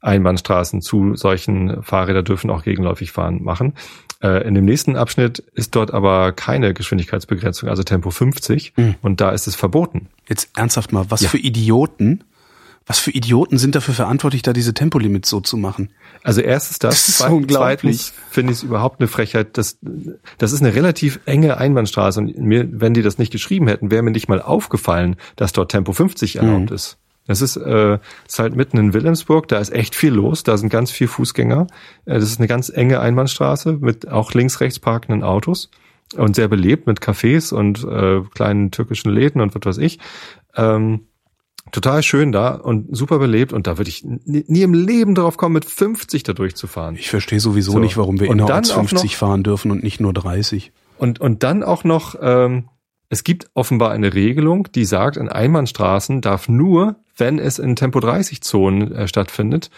Einbahnstraßen zu solchen Fahrräder dürfen auch gegenläufig fahren machen. Äh, in dem nächsten Abschnitt ist dort aber keine Geschwindigkeitsbegrenzung, also Tempo 50 Mhm. und da ist es verboten. Jetzt ernsthaft mal, was Ja. für Idioten, was für Idioten sind dafür verantwortlich, da diese Tempolimits so zu machen? Also erstens das, Das ist zweit- unglaublich. zweitens finde ich es überhaupt eine Frechheit, das, das ist eine relativ enge Einbahnstraße und mir, wenn die das nicht geschrieben hätten, wäre mir nicht mal aufgefallen, dass dort Tempo 50 erlaubt Mhm. ist. Das ist, äh, ist halt mitten in Wilhelmsburg, da ist echt viel los, da sind ganz viel Fußgänger. Äh, das ist eine ganz enge Einbahnstraße mit auch links, rechts parkenden Autos und sehr belebt mit Cafés und äh, kleinen türkischen Läden und was weiß ich. Ähm, total schön da und super belebt und da würde ich nie, im Leben drauf kommen, mit 50 da durchzufahren. Ich verstehe sowieso So. nicht, warum wir Und innerorts dann auch 50 fahren dürfen und nicht nur 30. Und, und dann auch noch, ähm, es gibt offenbar eine Regelung, die sagt, in Einbahnstraßen darf nur, wenn es in Tempo 30 Zonen äh, stattfindet,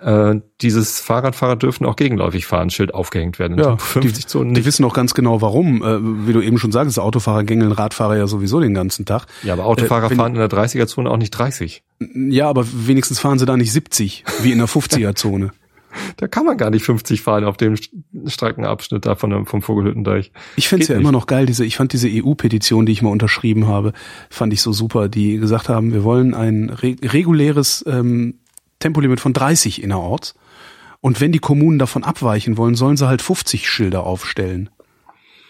äh, dieses Fahrradfahrer dürfen auch gegenläufig fahren, Schild aufgehängt werden. Ja, 50 die, Zonen nicht. die wissen auch ganz genau warum. Äh, wie du eben schon sagst, Autofahrer gängeln Radfahrer ja sowieso den ganzen Tag. Ja, aber Autofahrer äh, fahren in der 30er-Zone auch nicht 30. Ja, aber wenigstens fahren sie da nicht 70, wie in der 50er-Zone. da kann man gar nicht 50 fahren auf dem Streckenabschnitt da von, vom Vogelhüttendeich. Ich finde es ja nicht. immer noch geil, diese, ich fand diese EU-Petition, die ich mal unterschrieben habe, fand ich so super, die gesagt haben, wir wollen ein re reguläres ähm, Tempolimit von 30 innerorts. Und wenn die Kommunen davon abweichen wollen, sollen sie halt 50 Schilder aufstellen.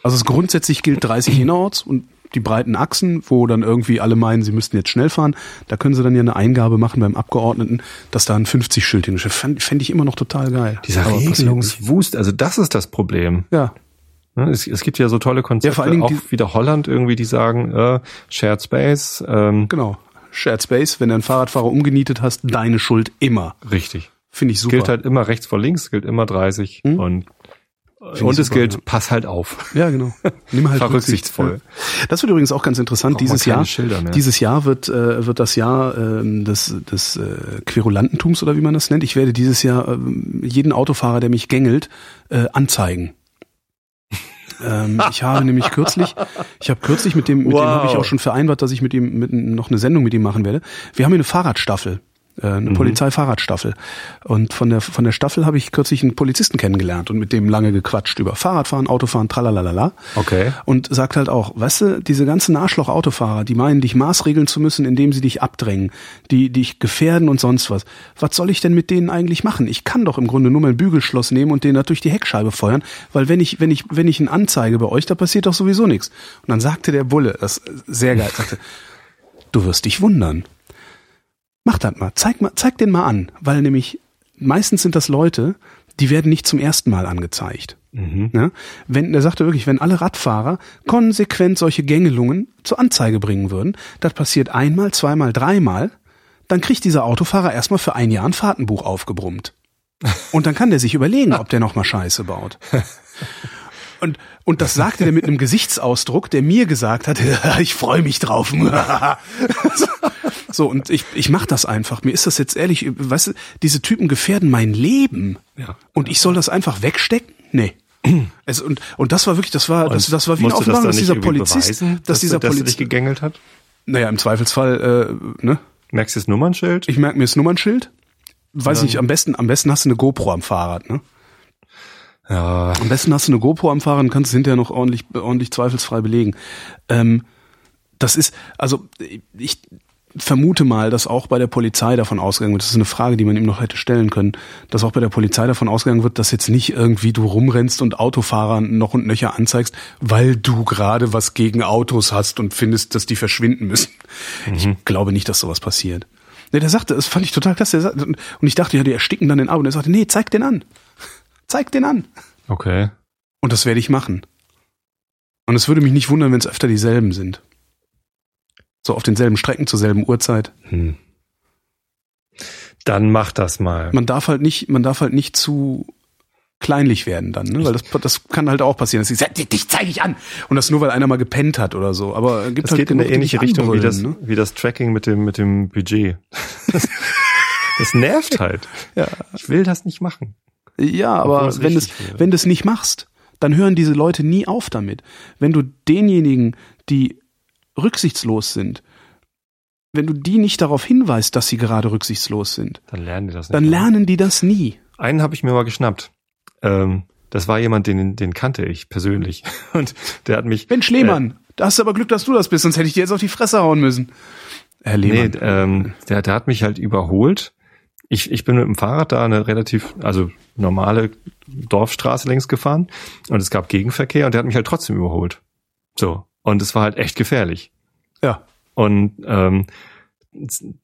Also es grundsätzlich gilt 30 innerorts und die breiten Achsen, wo dann irgendwie alle meinen, sie müssten jetzt schnell fahren, da können sie dann ja eine Eingabe machen beim Abgeordneten, dass da ein 50-Schild hinsteht. Fände ich immer noch total geil. Dieser Regelungswust, also das ist das Problem. Ja. Ne, es, es gibt ja so tolle Konzepte, ja, vor allen Dingen auch wieder Holland irgendwie, die sagen, äh, Shared Space. Ähm, genau. Shared Space, wenn du einen Fahrradfahrer umgenietet hast, deine Schuld immer. Richtig. Finde ich super. Gilt halt immer rechts vor links, gilt immer 30 hm? und Find und es gilt, ja. pass halt auf. Ja, genau. Nimm halt Rücksichtsvoll. Das wird übrigens auch ganz interessant. Braucht dieses Jahr, dieses Jahr wird, äh, wird das Jahr äh, des, des äh, Querulantentums oder wie man das nennt. Ich werde dieses Jahr äh, jeden Autofahrer, der mich gängelt, äh, anzeigen. Ähm, ich habe nämlich kürzlich, ich habe kürzlich mit dem, mit wow. dem habe ich auch schon vereinbart, dass ich mit ihm mit, noch eine Sendung mit ihm machen werde. Wir haben hier eine Fahrradstaffel eine mhm. Polizeifahrradstaffel. Und von der, von der Staffel habe ich kürzlich einen Polizisten kennengelernt und mit dem lange gequatscht über Fahrradfahren, Autofahren, tralalala. Okay. Und sagt halt auch, weißt du, diese ganzen Arschloch-Autofahrer, die meinen, dich maßregeln zu müssen, indem sie dich abdrängen, die dich gefährden und sonst was. Was soll ich denn mit denen eigentlich machen? Ich kann doch im Grunde nur mein Bügelschloss nehmen und den da durch die Heckscheibe feuern, weil wenn ich, wenn ich, wenn ich einen anzeige bei euch, da passiert doch sowieso nichts. Und dann sagte der Bulle, das sehr geil, sagte, du wirst dich wundern. Mach das mal, zeig mal, zeig den mal an, weil nämlich meistens sind das Leute, die werden nicht zum ersten Mal angezeigt. Mhm. Ja? Wenn, er sagte wirklich, wenn alle Radfahrer konsequent solche Gängelungen zur Anzeige bringen würden, das passiert einmal, zweimal, dreimal, dann kriegt dieser Autofahrer erstmal für ein Jahr ein Fahrtenbuch aufgebrummt. Und dann kann der sich überlegen, ob der nochmal Scheiße baut. Und, und das sagte er mit einem Gesichtsausdruck, der mir gesagt hat, ich freue mich drauf. so, und ich, ich mache das einfach. Mir ist das jetzt ehrlich, weißt du, diese Typen gefährden mein Leben. Ja. Und ich soll das einfach wegstecken? Nee. Es, und, und das war wirklich, das war, das, das war wie eine Aufnahme, dass dieser Polizist, beweisen, dass, dass dieser Polizist dich gegängelt hat. Naja, im Zweifelsfall, äh, ne? Merkst du das Nummernschild? Ich merke mir das Nummernschild. Weiß nicht, am besten, am besten hast du eine GoPro am Fahrrad, ne? Ja. Am besten hast du eine GoPro am Fahrrad und kannst es hinterher noch ordentlich, ordentlich zweifelsfrei belegen. Ähm, das ist, also ich vermute mal, dass auch bei der Polizei davon ausgegangen wird, das ist eine Frage, die man ihm noch hätte stellen können, dass auch bei der Polizei davon ausgegangen wird, dass jetzt nicht irgendwie du rumrennst und Autofahrer noch und nöcher anzeigst, weil du gerade was gegen Autos hast und findest, dass die verschwinden müssen. Mhm. Ich glaube nicht, dass sowas passiert. Nee, der sagte, das fand ich total klasse. Und ich dachte, ja, die ersticken dann den Auto. Und er sagte, nee, zeig den an. Zeig den an. Okay. Und das werde ich machen. Und es würde mich nicht wundern, wenn es öfter dieselben sind. So auf denselben Strecken zur selben Uhrzeit. Hm. Dann mach das mal. Man darf halt nicht, man darf halt nicht zu kleinlich werden dann, ne? weil das, das kann halt auch passieren. Dass sie dich zeige ich an und das nur weil einer mal gepennt hat oder so. Aber gibt das halt geht in eine ähnliche Richtung wie das, ne? wie das Tracking mit dem mit dem Budget. Das, das nervt halt. Ja. Ich will das nicht machen. Ja, aber wenn du wenn du es nicht machst, dann hören diese Leute nie auf damit. Wenn du denjenigen, die rücksichtslos sind, wenn du die nicht darauf hinweist, dass sie gerade rücksichtslos sind, dann lernen die das nicht. Dann lernen die das nie. Einen habe ich mir mal geschnappt. Ähm, das war jemand, den, den kannte ich persönlich. Und der hat mich. Mensch Lehmann, äh, da hast du aber Glück, dass du das bist, sonst hätte ich dir jetzt auf die Fresse hauen müssen. Herr Lehmann. Nee, ähm, der, der hat mich halt überholt ich, ich bin mit dem Fahrrad da eine relativ, also normale Dorfstraße längs gefahren und es gab Gegenverkehr und der hat mich halt trotzdem überholt. So. Und es war halt echt gefährlich. Ja. Und ähm,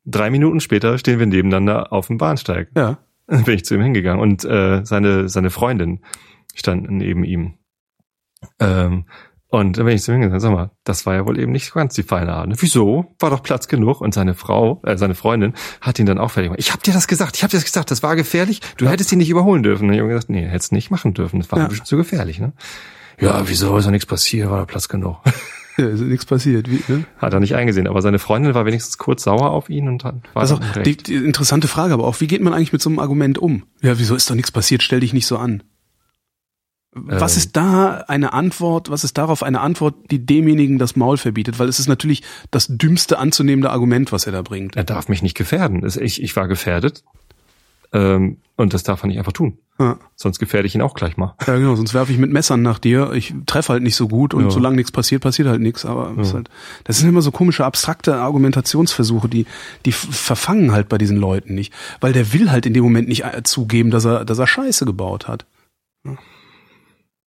drei Minuten später stehen wir nebeneinander auf dem Bahnsteig. Ja. Dann bin ich zu ihm hingegangen und äh, seine, seine Freundin stand neben ihm. Ähm, und dann bin ich zu ihm hingegangen, sag mal, das war ja wohl eben nicht ganz die feine Art. Wieso? War doch Platz genug. Und seine Frau, äh, seine Freundin, hat ihn dann auch fertig gemacht. Ich hab dir das gesagt, ich hab dir das gesagt, das war gefährlich. Du ja. hättest ihn nicht überholen dürfen. Und ich habe gesagt, nee, hättest nicht machen dürfen. Das war ja. ein bisschen zu gefährlich, ne? Ja, wieso ist doch nichts passiert, war da Platz genug. Ja, ist nichts passiert. Wie, ne? Hat er nicht eingesehen, aber seine Freundin war wenigstens kurz sauer auf ihn und hat, war Also dann die, recht. die interessante Frage, aber auch, wie geht man eigentlich mit so einem Argument um? Ja, wieso ist doch nichts passiert? Stell dich nicht so an. Was Ähm. ist da eine Antwort, was ist darauf eine Antwort, die demjenigen das Maul verbietet? Weil es ist natürlich das dümmste anzunehmende Argument, was er da bringt. Er darf mich nicht gefährden. Ich, ich war gefährdet. Ähm, und das darf er nicht einfach tun. Ja, Sonst gefährde ich ihn auch gleich mal. ja genau, sonst werfe ich mit Messern nach dir. Ich treffe halt nicht so gut und Ja. solange nichts passiert, passiert halt nichts. Aber ist halt, das sind immer so komische, abstrakte Argumentationsversuche, die, die verfangen halt bei diesen Leuten nicht. Weil der will halt in dem Moment nicht äh, zugeben, dass er, dass er Scheiße gebaut hat.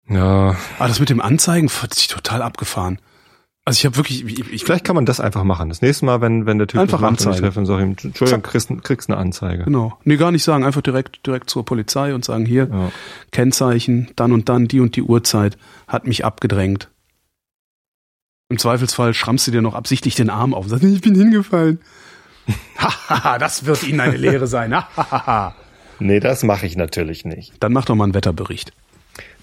Ja, Ah, das mit dem Anzeigen fand ich total abgefahren. Also ich habe wirklich, ich, ich, vielleicht kann man das einfach machen. Das nächste Mal, wenn, wenn der Typ Einfach macht anzeigen. treffe und sage ihm, Entschuldigung, kriegst, kriegst eine Anzeige. genau. Nee, gar nicht sagen, einfach direkt direkt zur Polizei und sagen hier Ja. Kennzeichen, dann und dann die und die Uhrzeit hat mich abgedrängt. Im Zweifelsfall schrammst du dir noch absichtlich den Arm auf und sagst, ich bin hingefallen. Hahaha, das wird Ihnen eine Lehre sein. Nee, das mache ich natürlich nicht. Dann mach doch mal einen Wetterbericht.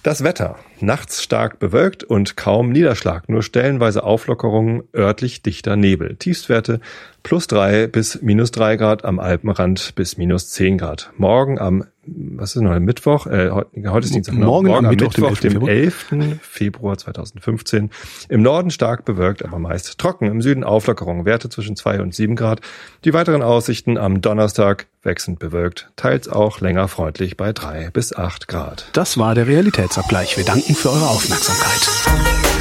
Das Wetter. Nachts stark bewölkt und kaum Niederschlag, nur stellenweise Auflockerungen, örtlich dichter Nebel. Tiefstwerte plus drei bis minus drei Grad, am Alpenrand bis minus zehn Grad. Morgen am, was ist noch, Mittwoch, äh, heute, heute ist Dienstag, Morgen am Mittwoch, dem Mittwoch, dem 11. 11. Februar 2015. Im Norden stark bewölkt, aber meist trocken. Im Süden Auflockerungen, Werte zwischen zwei und sieben Grad. Die weiteren Aussichten am Donnerstag wechselnd bewölkt, teils auch länger freundlich bei drei bis acht Grad. Das war der Realitätsabgleich. Wir danken für eure Aufmerksamkeit.